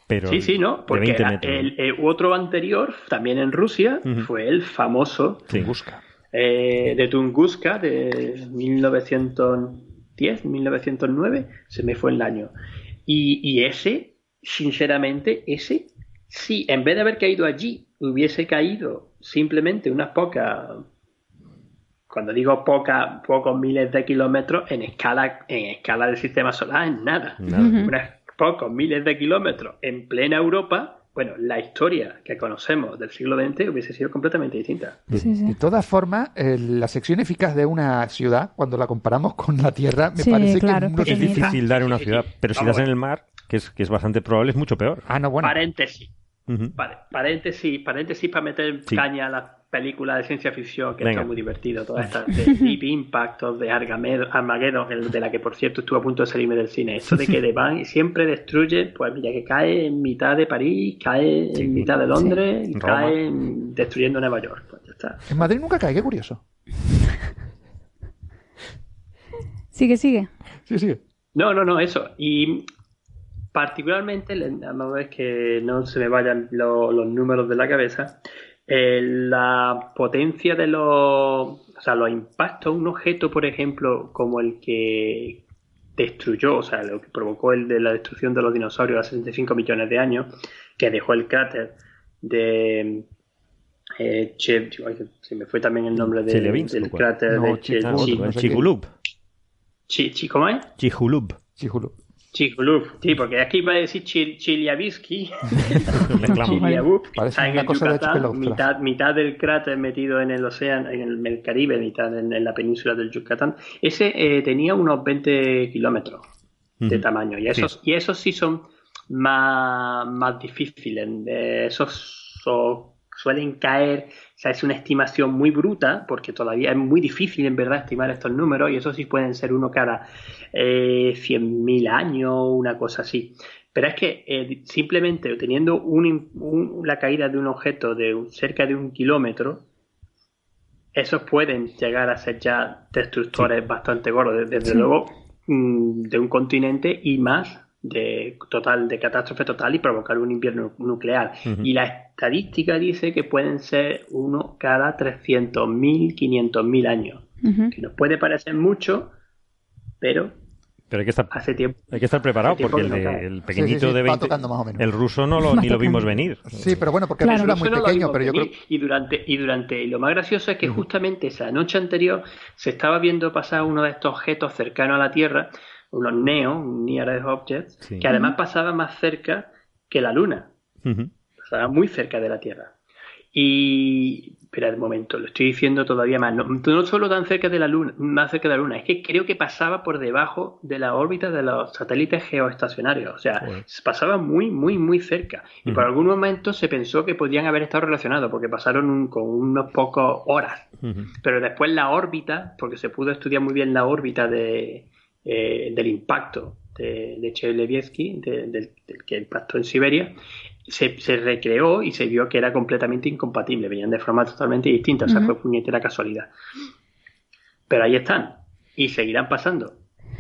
Pero sí, sí, ¿no? Porque el, otro anterior, también en Rusia, fue el famoso Tunguska. Eh, de Tunguska de 1910, 1909, se me fue el año. Y, y ese, sinceramente, ese si en vez de haber caído allí hubiese caído simplemente unas pocas, cuando digo pocas, pocos miles de kilómetros en escala, en escala del sistema solar es nada. Unos pocos miles de kilómetros en plena Europa, bueno, la historia que conocemos del siglo XX hubiese sido completamente distinta. De, todas formas, la sección eficaz de una ciudad, cuando la comparamos con la Tierra, me parece que es difícil dar una ciudad, pero si das en el mar, que es, que es bastante probable, es mucho peor. Ah, no, bueno. Paréntesis. Vale, paréntesis, paréntesis para meter caña a la película de ciencia ficción que está muy divertido, toda esta de Deep Impact de Armageddon, de la que por cierto estuvo a punto de salirme del cine. Esto de que van y siempre destruye, pues mira que cae en mitad de París, cae en mitad de Londres, y cae destruyendo Nueva York. Pues ya está. En Madrid nunca cae, qué curioso. sigue, sigue. Sí, sigue. No, no, no, eso. Y particularmente, a ver que no se me vayan los números de la cabeza, eh, la potencia de los, o sea, los impactos, un objeto, por ejemplo, como el que destruyó, o sea, lo que provocó el de la destrucción de los dinosaurios hace 65 millones de años, que dejó el cráter de eh, se me fue también el nombre del cráter de Chicxulub. ¿Cómo es? Chicxulub. Chicxulub, sí, porque aquí va a decir Chiliabisky. Parece una cosa de mitad, mitad del cráter metido en el océano, en el, Caribe, mitad en, la península del Yucatán. Ese eh, tenía unos 20 kilómetros de tamaño. Y esos, sí. y esos sí son más, más difíciles. Esos suelen caer sea, es una estimación muy bruta, porque todavía es muy difícil en verdad estimar estos números, y eso sí pueden ser uno cada eh, 100.000 años, una cosa así. Pero es que eh, simplemente teniendo un, la caída de un objeto de cerca de un kilómetro, esos pueden llegar a ser ya destructores bastante gordos, desde luego mm, de un continente y más de total de catástrofe total y provocar un invierno nuclear. Y la estadística dice que pueden ser uno cada 300.000, 500.000 años. Que nos puede parecer mucho, pero pero hay que estar, hace tiempo, hay que estar preparado porque el, pequeñito de 20, el ruso no lo, ni lo vimos venir. Sí, pero bueno, porque el ruso era muy pequeño, pero yo creo... Y durante, y durante, y lo más gracioso es que justamente esa noche anterior se estaba viendo pasar uno de estos objetos cercanos a la Tierra unos NEO, Near Objects, que además pasaban más cerca que la Luna. Pasaba muy cerca de la Tierra. Y. Espera el momento, lo estoy diciendo todavía más. No, no, solo tan cerca de la Luna, más cerca de la Luna, es que creo que pasaba por debajo de la órbita de los satélites geoestacionarios. O sea, pasaba muy, muy, muy cerca. Y por algún momento se pensó que podían haber estado relacionados, porque pasaron con unos pocos horas. Pero después la órbita, porque se pudo estudiar muy bien la órbita de, eh, del impacto de, de del, que impactó en Siberia, se, recreó y se vio que era completamente incompatible, venían de forma totalmente distinta, o sea, fue puñetera casualidad. Pero ahí están, y seguirán pasando,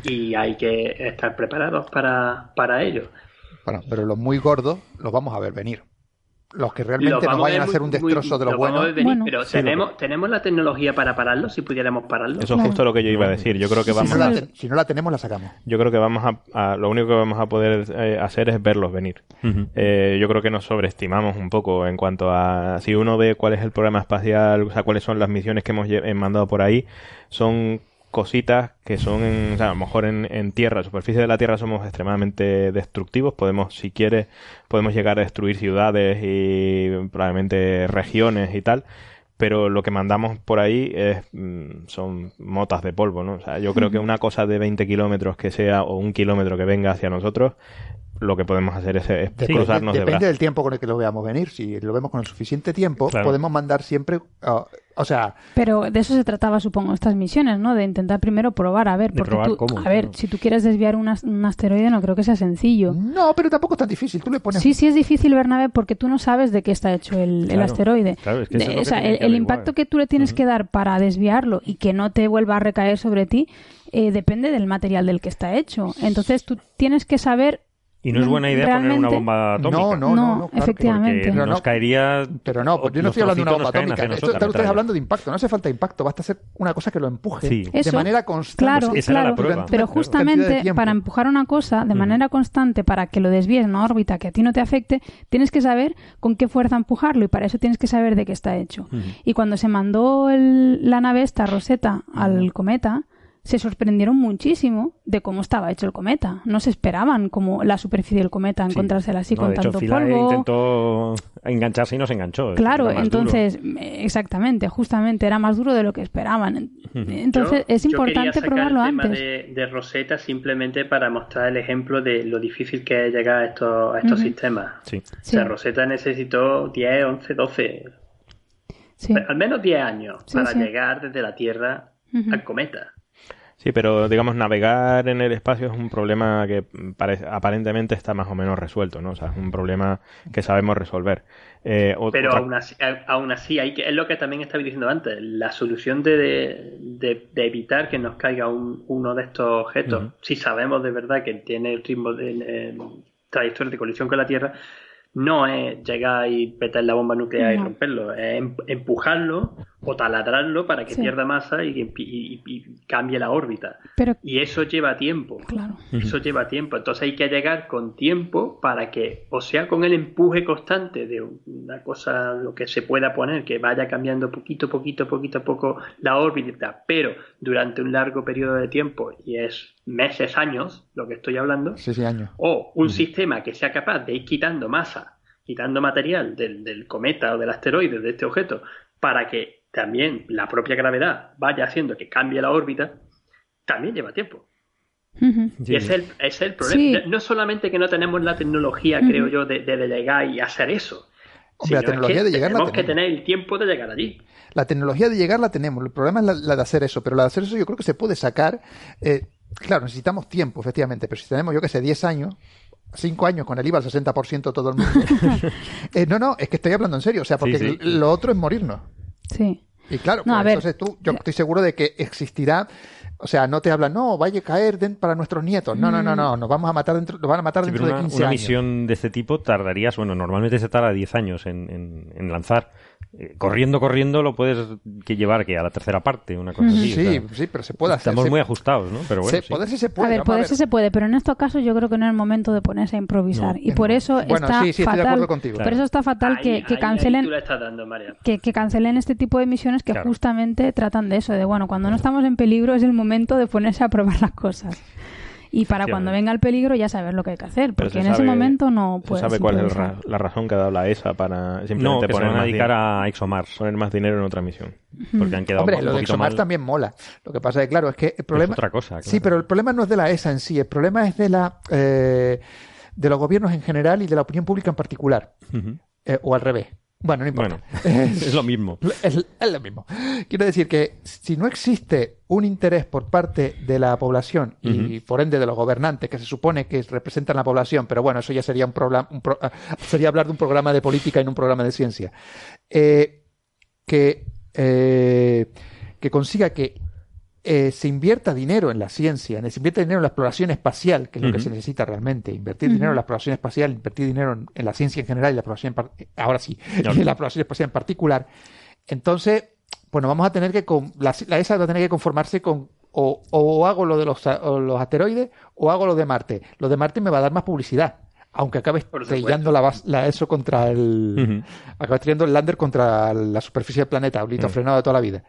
y hay que estar preparados para, para ello. Bueno, pero los muy gordos los vamos a ver venir los que realmente nos vayan a hacer un destrozo de lo, bueno. pero tenemos, tenemos la tecnología para pararlo, si pudiéramos pararlo. Eso es justo lo que yo iba a decir. Yo creo que vamos si no la, tenemos, la sacamos. Yo creo que vamos a, lo único que vamos a poder eh, hacer es verlos venir. Eh, yo creo que nos sobreestimamos un poco en cuanto a si uno ve cuál es el programa espacial, o sea, cuáles son las misiones que hemos mandado por ahí, son cositas que son, en, o sea, a lo mejor en, en tierra, superficie de la tierra somos extremadamente destructivos, podemos, si quieres, podemos llegar a destruir ciudades y probablemente regiones y tal, pero lo que mandamos por ahí es, mm, son motas de polvo, ¿no? O sea, yo creo que una cosa de 20 kilómetros que sea o un kilómetro que venga hacia nosotros lo que podemos hacer es, cruzarnos Depende del tiempo con el que lo veamos venir. Si lo vemos con el suficiente tiempo, podemos mandar siempre. Uh, o sea. Pero de eso se trataba, supongo, estas misiones, ¿no? De intentar primero probar, a ver. Porque tú, a ver, si tú quieres desviar un, asteroide, no creo que sea sencillo. No, pero tampoco es tan difícil. Tú le pones. Sí, sí es difícil, Bernabé, porque tú no sabes de qué está hecho el, asteroide. Claro, es que o sea, el, impacto que tú le tienes que dar para desviarlo y que no te vuelva a recaer sobre ti. Eh, depende del material del que está hecho. Entonces tú tienes que saber y no es buena idea poner una bomba atómica. No, no, no, efectivamente. Porque nos caería. Pero no, yo no estoy hablando de una bomba atómica. Esto, estás hablando de impacto. No hace falta impacto, basta hacer una cosa que lo empuje de manera constante. Claro, claro. pero justamente para empujar una cosa de manera constante, para que lo desvíes en una órbita que a ti no te afecte, tienes que saber con qué fuerza empujarlo y para eso tienes que saber de qué está hecho. Y cuando se mandó la nave esta, Rosetta, al cometa, se sorprendieron muchísimo de cómo estaba hecho el cometa. No se esperaban como la superficie del cometa encontrársela así con tanto polvo. intentó engancharse y no se enganchó. Claro, entonces, exactamente, justamente era más duro de lo que esperaban. Entonces es importante probarlo antes. De, de Rosetta simplemente para mostrar el ejemplo de lo difícil que es llegar a estos, estos sistemas. Sí. O sea, Rosetta necesitó 10, 11, 12, al menos 10 años para llegar desde la Tierra al cometa. Sí, pero digamos, navegar en el espacio es un problema que aparentemente está más o menos resuelto, ¿no? O sea, es un problema que sabemos resolver. Eh, pero aún así, aún así hay que, es lo que también estaba diciendo antes, la solución de, de, evitar que nos caiga uno de estos objetos, si sabemos de verdad que tiene el ritmo de, trayectoria de colisión con la Tierra, no es llegar y petar la bomba nuclear y romperlo, es em, empujarlo o taladrarlo para que pierda masa y, cambie la órbita. y eso lleva tiempo. Eso lleva tiempo. Entonces hay que llegar con tiempo para que, o sea, con el empuje constante de una cosa, lo que se pueda poner, que vaya cambiando poquito, poquito, poquito a poco la órbita, pero durante un largo periodo de tiempo, y es meses, años, lo que estoy hablando, años. o un sistema que sea capaz de ir quitando masa, quitando material del, del cometa o del asteroide, de este objeto, para que también la propia gravedad vaya haciendo que cambie la órbita, también lleva tiempo. Y es el, es el problema. No solamente que no tenemos la tecnología, creo yo, de, de, llegar y hacer eso. la tecnología de llegar tenemos que tener el tiempo de llegar allí. La tecnología de llegar la tenemos. El problema es la, de hacer eso. Pero la de hacer eso yo creo que se puede sacar. Eh, claro, necesitamos tiempo, efectivamente. Pero si tenemos, yo que sé, 10 años, 5 años con el IVA al 60% todo el mundo. Eh, no, no, es que estoy hablando en serio. O sea, porque lo otro es morirnos. Sí. Y claro, pues, entonces tú, yo estoy seguro de que existirá, o sea, no te hablan, no, vaya a caer para nuestros nietos. No, no, no, no, nos vamos a matar dentro, nos van a matar dentro de 15 años. Una misión de este tipo tardarías, bueno, normalmente se tarda 10 años en, en lanzar. Eh, corriendo, corriendo lo puedes que llevar que a la tercera parte, una cosa así. Sí, sí, pero se puede hacer. Estamos muy ajustados, ¿no? Pero bueno, se, sí. se puede. A ver, poderse se puede, pero en estos casos yo creo que no es el momento de ponerse a improvisar. y por eso está fatal. Por eso está fatal que, cancelen. que, que, cancelen este tipo de misiones que justamente tratan de eso, de bueno, cuando no estamos en peligro es el momento de ponerse a probar las cosas y para cuando venga el peligro ya saber lo que hay que hacer, porque en ese momento no puedes. sabe cuál es la razón que ha dado la ESA para simplemente poner se van a dedicar a ExoMars. Poner más dinero en otra misión. Porque han quedado Hombre, lo de ExoMars también mola. Lo que pasa es que, claro, es que el problema. Es otra cosa. Sí, pero el problema no es de la ESA en sí, el problema es de la. Eh, de los gobiernos en general y de la opinión pública en particular. Eh, o al revés. Bueno, no importa. es lo mismo. Es, lo mismo. Quiero decir que si no existe un interés por parte de la población y por ende de los gobernantes que se supone que representan la población, pero bueno, eso ya sería un, programa, ah, sería hablar de un programa de política y no un programa de ciencia, eh, que, eh, que consiga que eh, se invierta dinero en la ciencia, se invierta dinero en la exploración espacial, que es lo que se necesita realmente, invertir dinero en la exploración espacial, invertir dinero en, la ciencia en general y la exploración, ahora sí, en la exploración espacial en particular. Entonces, bueno, vamos a tener que, la, la ESA va a tener que conformarse con o, hago lo de los, los asteroides o hago lo de Marte. Lo de Marte me va a dar más publicidad aunque acabe estrellando la, eso contra el acabe estrellando el lander contra la superficie del planeta, un frenado de toda la vida.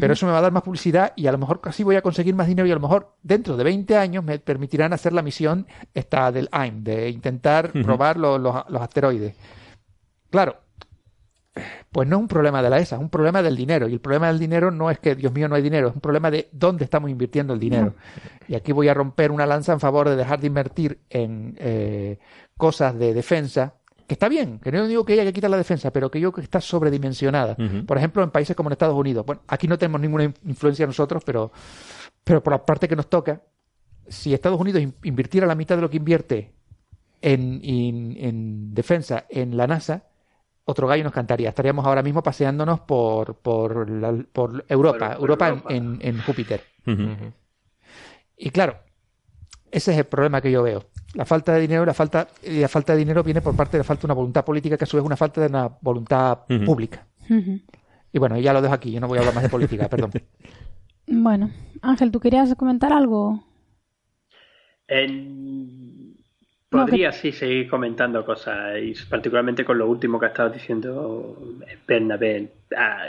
Pero eso me va a dar más publicidad y a lo mejor casi voy a conseguir más dinero y a lo mejor dentro de 20 años me permitirán hacer la misión esta del AIM, de intentar probar los, los asteroides. Claro, pues no es un problema de la ESA, es un problema del dinero. Y el problema del dinero no es que, Dios mío, no hay dinero, es un problema de dónde estamos invirtiendo el dinero. Y aquí voy a romper una lanza en favor de dejar de invertir en eh, cosas de defensa, que está bien, que no digo que haya que quitar la defensa, pero que yo creo que está sobredimensionada. Por ejemplo, en países como en Estados Unidos. Bueno, aquí no tenemos ninguna influencia nosotros, pero, pero por la parte que nos toca, si Estados Unidos invirtiera la mitad de lo que invierte en, en defensa en la NASA, otro gallo nos cantaría. Estaríamos ahora mismo paseándonos por, por, por Europa, Europa, En, Júpiter. Y claro, ese es el problema que yo veo. La falta de dinero, la falta, y la falta de dinero viene por parte de la falta de una voluntad política, que a su vez es una falta de una voluntad pública. Y bueno, ya lo dejo aquí, yo no voy a hablar más de política, perdón. Bueno, Ángel, ¿tú querías comentar algo? En Podría sí seguir comentando cosas, y particularmente con lo último que ha estado diciendo Bernabé. Ah,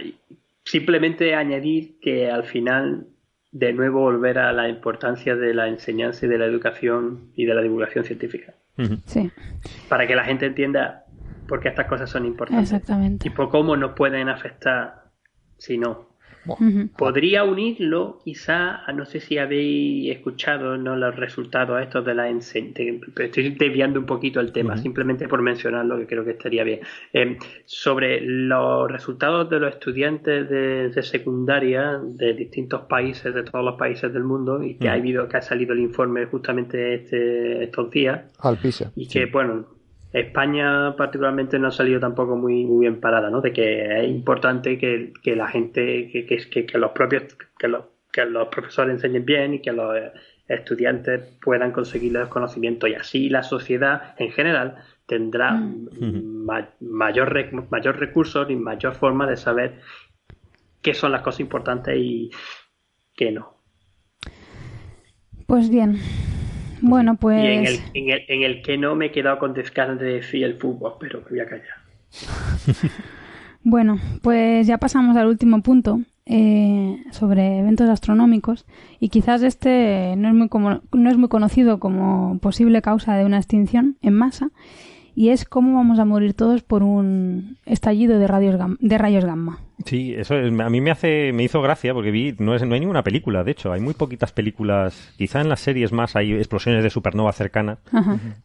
simplemente añadir que al final, de nuevo, volver a la importancia de la enseñanza y de la educación y de la divulgación científica. Sí. Para que la gente entienda por qué estas cosas son importantes. Exactamente. Y por cómo nos pueden afectar si no. Podría unirlo, quizá, no sé si habéis escuchado ¿no? los resultados estos de la enseñanza. Estoy desviando un poquito el tema, simplemente por mencionarlo, que creo que estaría bien. Eh, sobre los resultados de los estudiantes de, secundaria de distintos países, de todos los países del mundo, y que ha habido, que ha salido el informe justamente este, estos días. Al piso. Y que, bueno, España particularmente no ha salido tampoco muy, muy bien parada, ¿no? De que es importante que, la gente, que, que, que, los propios, que los, que los profesores enseñen bien y que los estudiantes puedan conseguir los conocimientos y así la sociedad en general tendrá mm. mayor, mayor recursos y mayor forma de saber qué son las cosas importantes y qué no. Pues bien, bueno, pues. Y en el, en el, en el que no me he quedado con descargas de decir el fútbol, pero me voy a callar. bueno, pues ya pasamos al último punto eh, sobre eventos astronómicos y quizás este no es, muy como, no es muy conocido como posible causa de una extinción en masa y es cómo vamos a morir todos por un estallido de, radios de rayos gamma. Sí, eso a mí me hace me hizo gracia porque vi no, es, no hay ninguna película, de hecho, hay muy poquitas películas, quizá en las series más hay explosiones de supernova cercanas,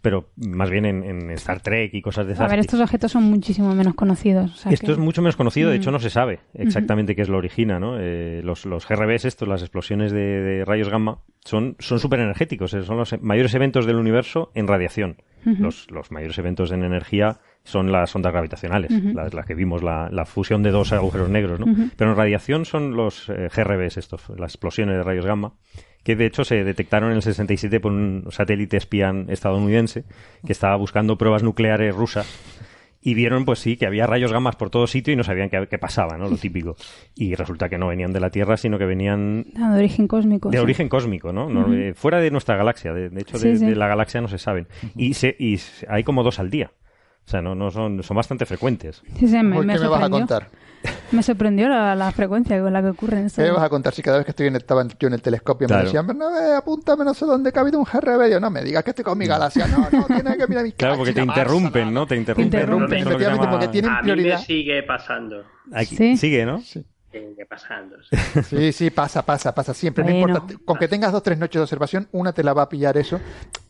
pero más bien en, Star Trek y cosas de esas. A ver, estos objetos son muchísimo menos conocidos. Esto es mucho menos conocido, de hecho no se sabe exactamente qué es lo origina, ¿no? Eh, los, los GRBs estos, las explosiones de, rayos gamma, son súper energéticos, eh, son los mayores eventos del universo en radiación. Los, los mayores eventos en energía son las ondas gravitacionales, las, que vimos, la, fusión de dos agujeros negros, ¿no? Pero en radiación son los eh, GRBs, estos, las explosiones de rayos gamma, que de hecho se detectaron en el 67 por un satélite espía estadounidense que estaba buscando pruebas nucleares rusas y vieron, pues sí, que había rayos gamma por todo sitio y no sabían qué, pasaba, ¿no? Lo típico. Y resulta que no venían de la Tierra, sino que venían... De origen cósmico. De origen cósmico, ¿no? Eh, fuera de nuestra galaxia. De, hecho, de, la galaxia no se saben. Y, se, y hay como dos al día. O sea, no, no son, son bastante frecuentes. Sí, sí, me, ¿Por qué me, vas a contar? Me sorprendió la, frecuencia con la que ocurre en esto. ¿Qué me vas a contar si cada vez que estoy en, estaba yo en el telescopio me decían, no, apúntame no sé dónde cabe un GRB? Yo, no me digas que estoy con mi galaxia. No, no, tienes que mirar mi Claro, porque te interrumpen, ¿no? Te interrumpen. Te interrumpen, efectivamente, porque tienen prioridad. A mí me sigue pasando. Aquí, ¿Sí? Sigue, ¿no? Sí. Pasando. Sí, sí, pasa, pasa, pasa siempre. No importa, con que tengas dos tres noches de observación, una te la va a pillar eso.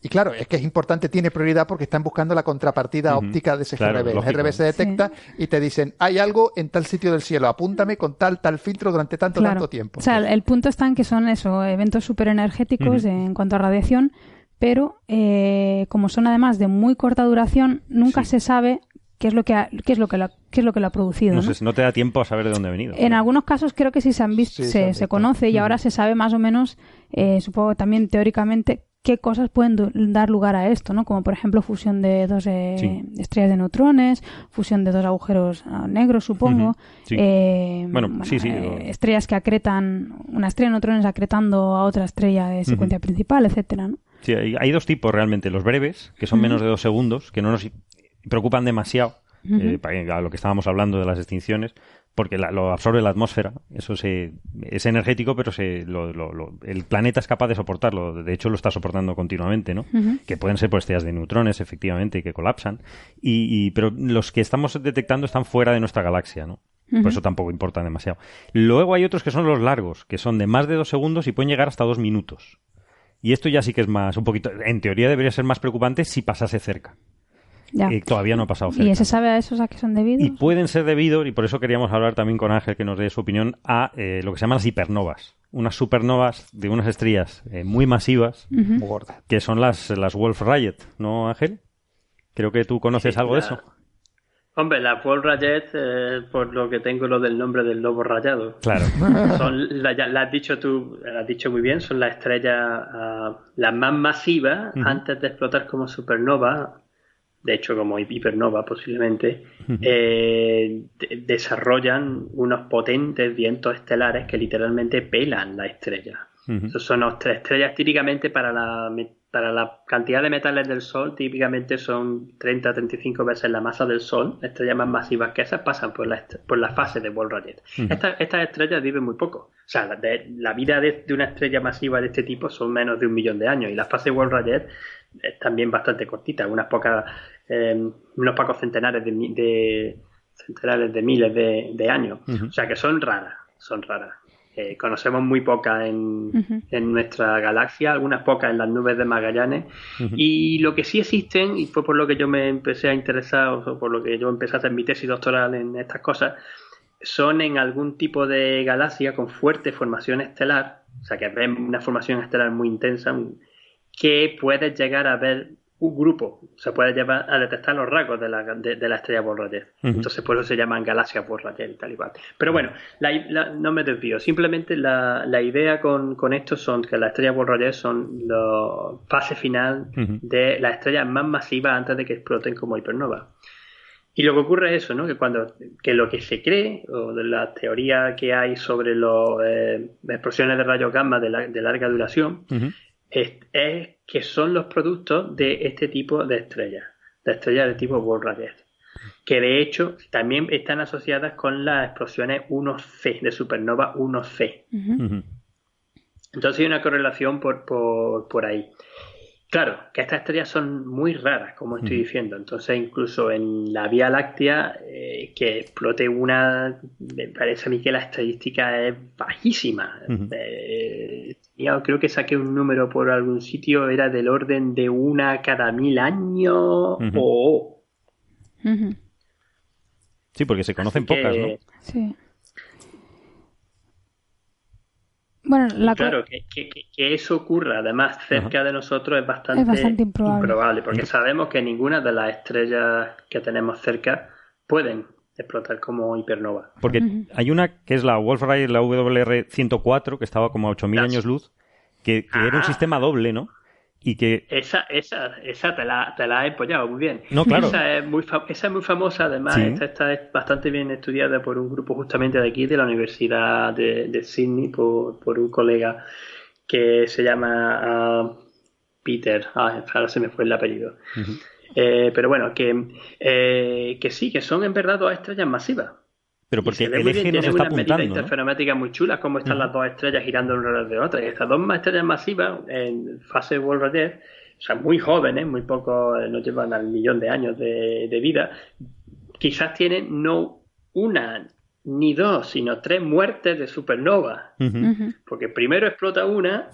Y claro, es que es importante, tiene prioridad porque están buscando la contrapartida óptica de ese GRB. el GRB se detecta y te dicen, hay algo en tal sitio del cielo, apúntame con tal, tal filtro durante tanto, tanto tiempo. O sea, el punto está en que son eso, eventos superenergéticos energéticos en cuanto a radiación, pero eh, como son además de muy corta duración, nunca se sabe qué es lo que qué es lo que lo, qué es lo que lo ha producido. No, Sé, no te da tiempo a saber de dónde ha venido. En algunos casos creo que sí se han visto, se, se, conoce y ahora se sabe más o menos, eh, supongo también teóricamente, qué cosas pueden dar lugar a esto, ¿no? Como por ejemplo fusión de dos eh, estrellas de neutrones, fusión de dos agujeros ah, negros, supongo. Eh, bueno, sí, sí. estrellas que acretan, una estrella de neutrones acretando a otra estrella de secuencia principal, etcétera, ¿no? Sí, hay, dos tipos realmente. Los breves, que son menos de dos segundos, que no nos preocupan demasiado, eh, a lo que estábamos hablando de las extinciones, porque lo absorbe la atmósfera. Eso se, es energético, pero se, el planeta es capaz de soportarlo. De hecho, lo está soportando continuamente, ¿no? Que pueden ser por estrellas de neutrones, efectivamente, que colapsan. Y, pero los que estamos detectando están fuera de nuestra galaxia, ¿no? Por eso tampoco importa demasiado. Luego hay otros que son los largos, que son de más de dos segundos y pueden llegar hasta dos minutos. Y esto ya sí que es más, un poquito, en teoría debería ser más preocupante si pasase cerca. Ya. todavía no ha pasado cerca. ¿Y se sabe a esos a qué son debidos? Y pueden ser debidos, y por eso queríamos hablar también con Ángel que nos dé su opinión, a eh, lo que se llaman las hipernovas. Unas supernovas de unas estrellas eh, muy masivas, que son las, las Wolf Rayet, ¿no, Ángel? Creo que tú conoces algo de eso. Hombre, las Wolf Rayet, eh, por lo que tengo lo del nombre del lobo rayado. Claro. Son, la, has dicho tú, la has dicho muy bien, son las estrellas uh, las más masivas antes de explotar como supernova de hecho como hipernova posiblemente, eh, desarrollan unos potentes vientos estelares que literalmente pelan la estrella. son tres estrellas típicamente para la, para la cantidad de metales del Sol, típicamente son 30-35 veces la masa del Sol. Estrellas más masivas que esas pasan por la, por la fase de Ball Rayet. estas, estrellas viven muy poco. O sea, la, vida de, una estrella masiva de este tipo son menos de un millón de años y la fase de Ball Rayet es también bastante cortita, unas pocas eh, unos pocos centenares de, centenares de miles de, años. O sea que son raras, son raras. Eh, conocemos muy pocas en, en, nuestra galaxia, algunas pocas en las nubes de Magallanes. Y lo que sí existen, y fue por lo que yo me empecé a interesar, o por lo que yo empecé a hacer mi tesis doctoral en estas cosas, son en algún tipo de galaxia con fuerte formación estelar, o sea que ven una formación estelar muy intensa, que puedes llegar a ver un grupo se puede llevar a detectar los rasgos de la, de, la estrella Borrayer. Entonces, por eso se llaman galaxias Borrayer y tal y cual. Pero bueno, no me desvío. Simplemente la, la idea con, con, esto son que las estrellas Borrayer son la fase final de las estrellas más masivas antes de que exploten como hipernova. Y lo que ocurre es eso, ¿no? Que cuando que lo que se cree, o de la teoría que hay sobre las eh, explosiones de rayos gamma de, de larga duración, es, que son los productos de este tipo de estrellas, de estrellas de tipo World que de hecho también están asociadas con las explosiones 1C, de supernova 1C. Entonces hay una correlación por, por, por ahí. Claro, que estas estrellas son muy raras, como estoy diciendo. Entonces, incluso en la Vía Láctea, eh, que explote una, me parece a mí que la estadística es bajísima. Eh, creo que saqué un número por algún sitio, era del orden de una cada mil años o... Sí, porque se conocen pocas, ¿no? Sí. Bueno, claro, que, eso ocurra además cerca de nosotros es bastante, improbable. porque sabemos que ninguna de las estrellas que tenemos cerca pueden explotar como hipernova. Porque hay una que es la Wolf-Rayet, la WR104, que estaba como a 8.000 años luz, que, era un sistema doble, ¿no? Y que... Esa, esa, esa te la, te la he apoyado muy bien. No, claro. Esa es muy, esa es muy famosa, además, esta, es bastante bien estudiada por un grupo justamente de aquí, de la Universidad de, de Sydney, por, por, un colega que se llama ah, Peter, ah, ahora se me fue el apellido. Eh, pero bueno, que, eh, que sí, que son en verdad dos estrellas masivas. Pero porque el eje nos está apuntando. interferométricas muy chulas, como están las dos estrellas girando una de otra. Y estas dos estrellas masivas, en fase World Roger, o sea, muy jóvenes, muy pocos, no llevan al millón de años de, vida, quizás tienen no una ni dos, sino tres muertes de supernova. Porque primero explota una,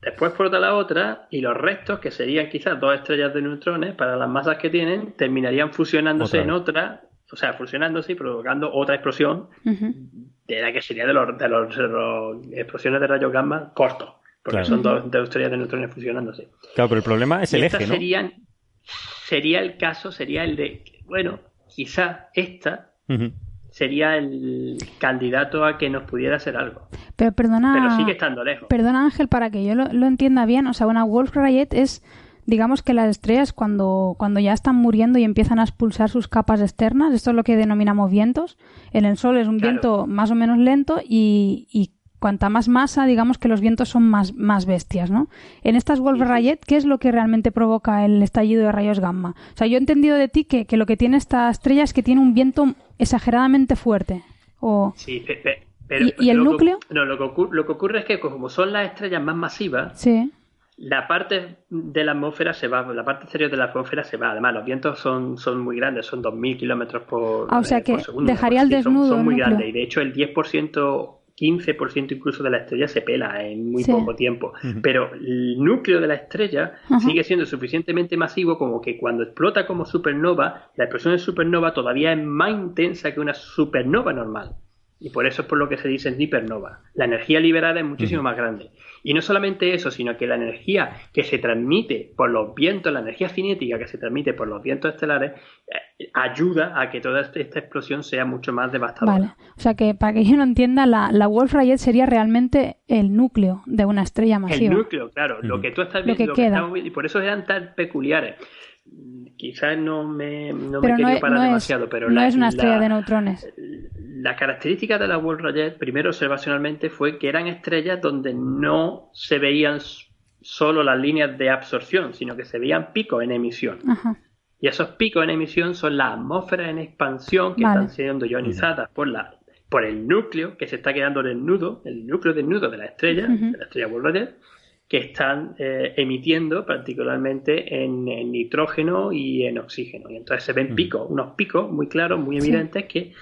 después explota la otra, y los restos, que serían quizás dos estrellas de neutrones, para las masas que tienen, terminarían fusionándose en otra, o sea, fusionándose y provocando otra explosión, de la que sería de los, de los, explosiones de rayos gamma cortos. Porque son dos, estrellas de neutrones fusionándose. Claro, pero el problema es el eje, ¿no? Serían, sería el caso, sería el de, bueno, quizá esta sería el candidato a que nos pudiera hacer algo. Pero perdona. Pero sigue estando lejos. Perdona, Ángel, para que yo lo, entienda bien. O sea, una Wolf Rayet es, digamos que las estrellas cuando, cuando ya están muriendo y empiezan a expulsar sus capas externas, esto es lo que denominamos vientos. En el Sol es un viento más o menos lento y, y cuanta más masa, digamos que los vientos son más, más bestias, ¿no? En estas Wolf Rayet, ¿qué es lo que realmente provoca el estallido de rayos gamma? O sea, yo he entendido de ti que, lo que tiene esta estrella es que tiene un viento exageradamente fuerte. O... Sí, pero, ¿Y, el núcleo? no, lo que, ocurre, es que como son las estrellas más masivas, la parte de la atmósfera se va, la parte exterior de la atmósfera se va. Además, los vientos son, son muy grandes, son 2.000 kilómetros por, ah, o sea eh, que Dejaría el desnudo. Son, muy grandes y de hecho el 10% 15% incluso de la estrella se pela en muy poco tiempo. Pero el núcleo de la estrella sigue siendo suficientemente masivo como que cuando explota como supernova, la explosión de supernova todavía es más intensa que una supernova normal. Y por eso es por lo que se dice hipernova. La energía liberada es muchísimo más grande. Y no solamente eso, sino que la energía que se transmite por los vientos, la energía cinética que se transmite por los vientos estelares, eh, ayuda a que toda esta explosión sea mucho más devastadora. Vale. O sea que, para que yo no entienda, la, la Wolf Rayet sería realmente el núcleo de una estrella masiva. El núcleo, claro. Lo que tú estás viendo, y por eso eran tan peculiares quizás no me, no me quería parar demasiado, pero no es una estrella de neutrones. La característica de la Wolf Rayet, primero observacionalmente, fue que eran estrellas donde no se veían solo las líneas de absorción, sino que se veían picos en emisión. Y esos picos en emisión son las atmósferas en expansión que están siendo ionizadas por la por el núcleo que se está quedando en el nudo, el núcleo del nudo de la estrella, de la estrella Wolf Rayet, que están eh, emitiendo particularmente en, nitrógeno y en oxígeno. Y entonces se ven picos, unos picos muy claros, muy evidentes que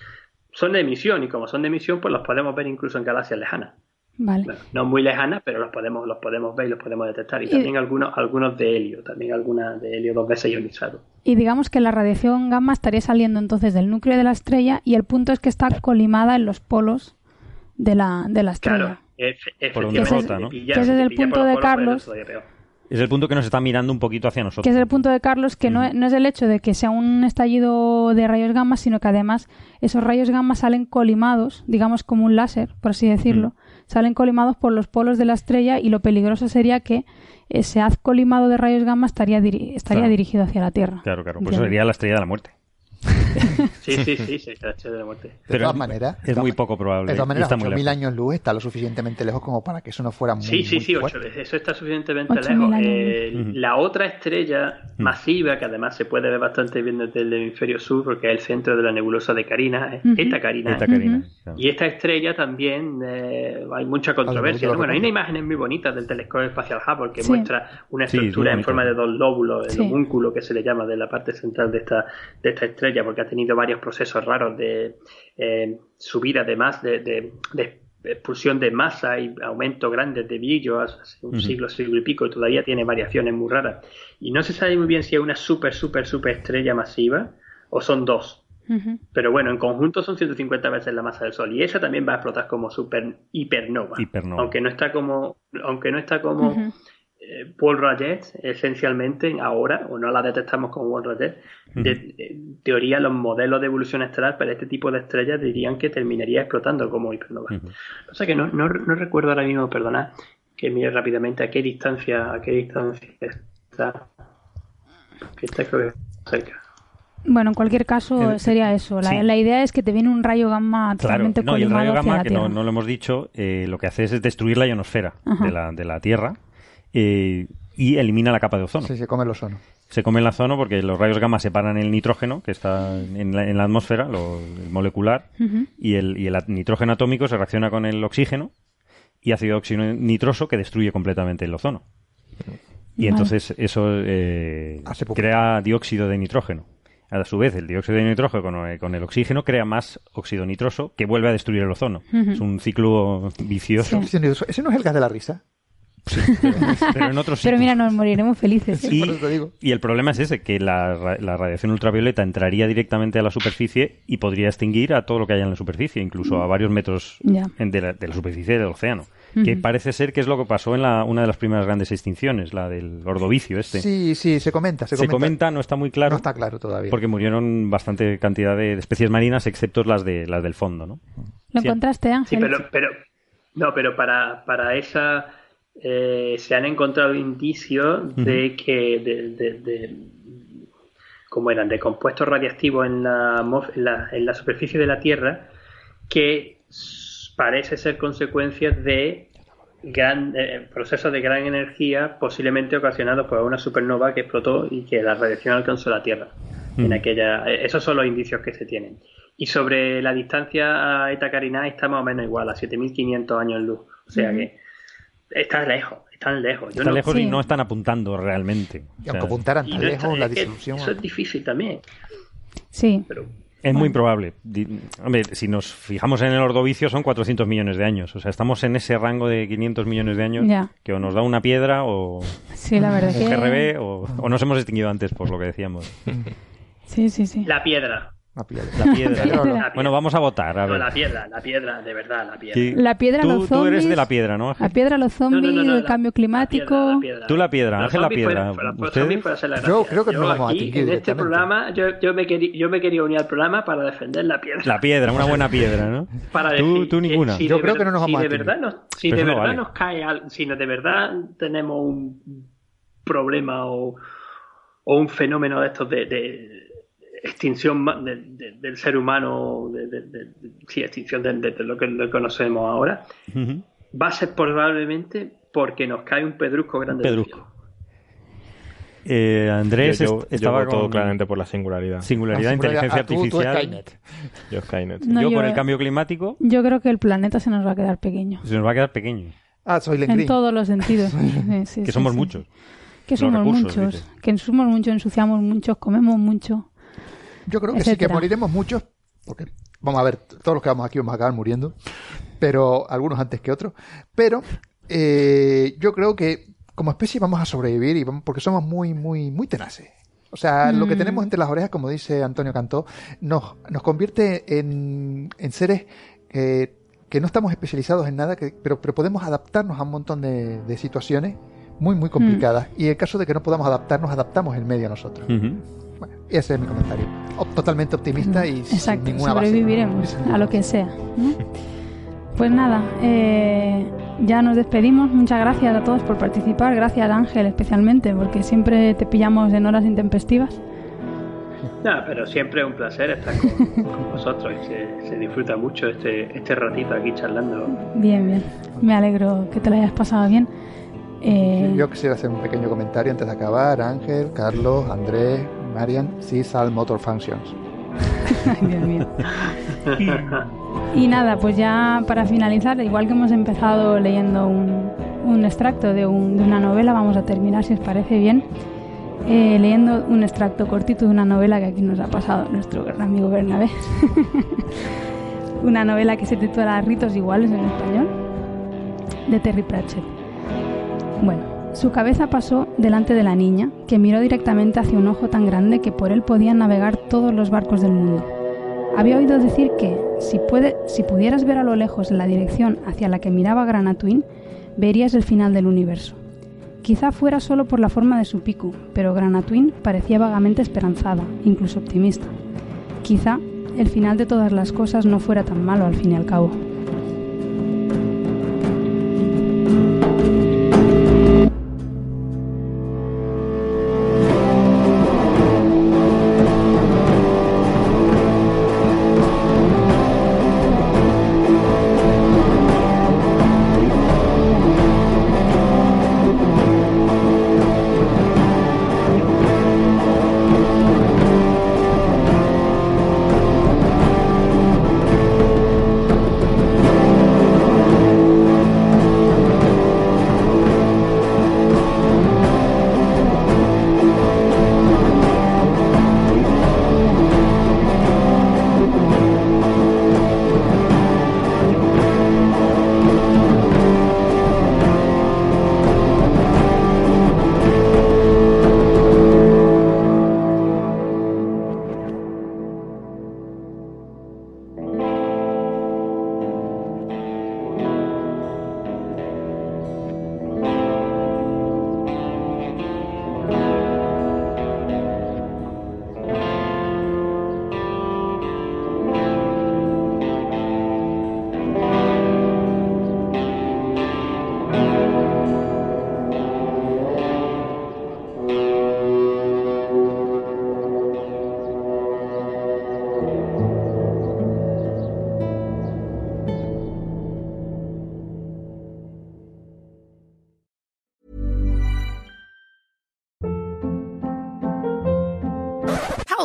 son de emisión y como son de emisión pues los podemos ver incluso en galaxias lejanas. Vale. no muy lejanas, pero los podemos, los podemos ver y los podemos detectar. Y, también algunos, algunos de helio, también algunas de helio dos veces ionizado. Y digamos que la radiación gamma estaría saliendo entonces del núcleo de la estrella y el punto es que está colimada en los polos de la, de la estrella. Por donde rota, ¿no? Que ese es el punto de Carlos. Es el punto que nos está mirando un poquito hacia nosotros. Que es el punto de Carlos, que no, es el hecho de que sea un estallido de rayos gamma, sino que además esos rayos gamma salen colimados, digamos como un láser, por así decirlo, salen colimados por los polos de la estrella y lo peligroso sería que ese haz colimado de rayos gamma estaría, estaría dirigido hacia la Tierra. Claro, claro, pues eso sería la estrella de la muerte. sí, sí, sí, sí, de la muerte. De todas maneras, es muy poco probable. De todas maneras, 8.000 años luz está lo suficientemente lejos como para que eso no fuera muy Sí, sí, sí, eso está suficientemente lejos. Eh, la otra estrella masiva, que además se puede ver bastante bien desde el hemisferio sur, porque es el centro de la nebulosa de Carina, esta Carina. Y esta estrella también eh, hay mucha controversia. Bueno, hay unas imágenes muy bonitas del telescopio espacial Hubble que muestra una estructura en forma de dos lóbulos, el homúnculo que se le llama de la parte central de esta, de esta estrella porque ha tenido varios procesos raros de eh, subida de, más, de, expulsión de masa y aumento grande de brillo hace un siglo, siglo y pico, y todavía tiene variaciones muy raras. Y no se sabe muy bien si es una super, super, super estrella masiva o son dos. Pero bueno, en conjunto son 150 veces la masa del Sol y esa también va a explotar como super hipernova, aunque no está como aunque no está como eh, Paul Rayet, esencialmente, ahora, o no la detectamos como Paul Rayet, de, teoría los modelos de evolución estelar para este tipo de estrellas dirían que terminaría explotando como hipernova. O sea que no, no, recuerdo ahora mismo, perdonad, que mire rápidamente a qué distancia, a qué distancia está, que está cerca. Bueno, en cualquier caso sería eso. La, idea es que te viene un rayo gamma totalmente claro. no, y el rayo gamma, que no, lo hemos dicho, eh, lo que hace es destruir la ionosfera de la, de la Tierra eh, y elimina la capa de ozono. Sí, se come el ozono. Se come el ozono porque los rayos gamma separan el nitrógeno, que está en la, en la atmósfera, lo, el molecular, y, el, y el nitrógeno atómico se reacciona con el oxígeno y ácido óxido nitroso que destruye completamente el ozono. Y entonces eso eh, crea dióxido de nitrógeno. A su vez, el dióxido de nitrógeno con, con el oxígeno crea más óxido nitroso que vuelve a destruir el ozono. Es un ciclo vicioso. ¿Ese no es el gas de la risa? Pero en otros Pero mira, nos moriremos felices. Y, y, el problema es ese, que la, la, radiación ultravioleta entraría directamente a la superficie y podría extinguir a todo lo que haya en la superficie, incluso a varios metros de, la, de, la, superficie del océano. Que parece ser que es lo que pasó en la, una de las primeras grandes extinciones, la del ordovicio este. Sí, sí, se comenta, se comenta. Se comenta, no está muy claro. No está claro todavía. Porque murieron bastante cantidad de especies marinas, excepto las, de, las del fondo, ¿no? ¿Lo encontraste, Ángel? Sí, pero, pero, no, pero para, para esa eh, se han encontrado indicios de que de, como eran de compuestos radiactivos en la, en la, superficie de la Tierra que parece ser consecuencia de gran, eh, procesos de gran energía posiblemente ocasionados por una supernova que explotó y que la radiación alcanzó la Tierra. En aquella, eh, esos son los indicios que se tienen. Y sobre la distancia a Eta Carinae está más o menos igual, a 7.500 años luz. O sea que está lejos, están lejos. están lejos y no están apuntando realmente. Y aunque apuntaran tan lejos, la disolución. Eso es difícil también. Sí. es muy probable. Hombre, si nos fijamos en el ordovicio son 400 millones de años. O sea, estamos en ese rango de 500 millones de años que o nos da una piedra o sí, la verdad un GRB o, o, nos hemos extinguido antes, por lo que decíamos. Sí, sí, sí. La piedra. La piedra. Bueno, vamos a votar. A ver. No, la piedra, la piedra, de verdad, la piedra. La piedra, tú, los zombies. Tú eres de la piedra, ¿no? La piedra, los zombies, el cambio climático. tú la piedra, Ángel la piedra. yo creo que no vamos aquí, En este programa, yo, yo, me quería, yo me quería unir al programa para defender la piedra. La piedra, una buena piedra, ¿no? para decir, tú, ninguna. yo creo que no nos vamos si a de verdad nos, Si de verdad nos cae, si de verdad tenemos un problema o, o un fenómeno de estos de extinción del ser humano, de, sí, extinción de, lo que conocemos ahora, va a ser probablemente porque nos cae un pedrusco grande. Pedrusco. Eh, Andrés yo, estaba todo claramente por la singularidad. Singularidad, inteligencia artificial. Skynet. Yo Skynet. yo, por el cambio climático. Yo creo que el planeta se nos va a quedar pequeño. Se nos va a quedar pequeño. Ah, soy En todos los sentidos. que somos muchos. Que somos muchos. Que somos muchos, ensuciamos mucho, comemos mucho. Yo creo que sí, que moriremos muchos, porque vamos a ver, todos los que vamos aquí vamos a acabar muriendo, pero algunos antes que otros. Pero eh, yo creo que como especie vamos a sobrevivir y vamos, porque somos muy, muy, muy tenaces. O sea, lo que mm. tenemos entre las orejas, como dice Antonio Cantó, nos, nos convierte en, en seres que, que, no estamos especializados en nada, que, pero, pero podemos adaptarnos a un montón de, de situaciones muy, muy complicadas. Mm. Y en el caso de que no podamos adaptarnos, adaptamos el medio a nosotros. Bueno, ese es mi comentario. totalmente optimista y Exacto, sin ninguna sobreviviremos a lo que sea. Pues nada, eh, ya nos despedimos. Muchas gracias a todos por participar. Gracias Ángel especialmente, porque siempre te pillamos en horas intempestivas. No, pero siempre es un placer estar con, vosotros y se, se, disfruta mucho este, este ratito aquí charlando. Bien, bien. Me alegro que te lo hayas pasado bien. Eh... Yo quisiera hacer un pequeño comentario antes de acabar. Ángel, Carlos, Andrés, Marian, CISAL Motor Functions. Y, nada, pues ya para finalizar, igual que hemos empezado leyendo un, extracto de, una novela, vamos a terminar, si os parece bien, eh, leyendo un extracto cortito de una novela que aquí nos ha pasado nuestro gran amigo Bernabé. una novela que se titula Ritos Iguales en español, de Terry Pratchett. Bueno, su cabeza pasó delante de la niña, que miró directamente hacia un ojo tan grande que por él podían navegar todos los barcos del mundo. Había oído decir que, si, puede, si pudieras ver a lo lejos la dirección hacia la que miraba Granatuin, verías el final del universo. Quizá fuera solo por la forma de su pico, pero Granatuin parecía vagamente esperanzada, incluso optimista. Quizá el final de todas las cosas no fuera tan malo al fin y al cabo.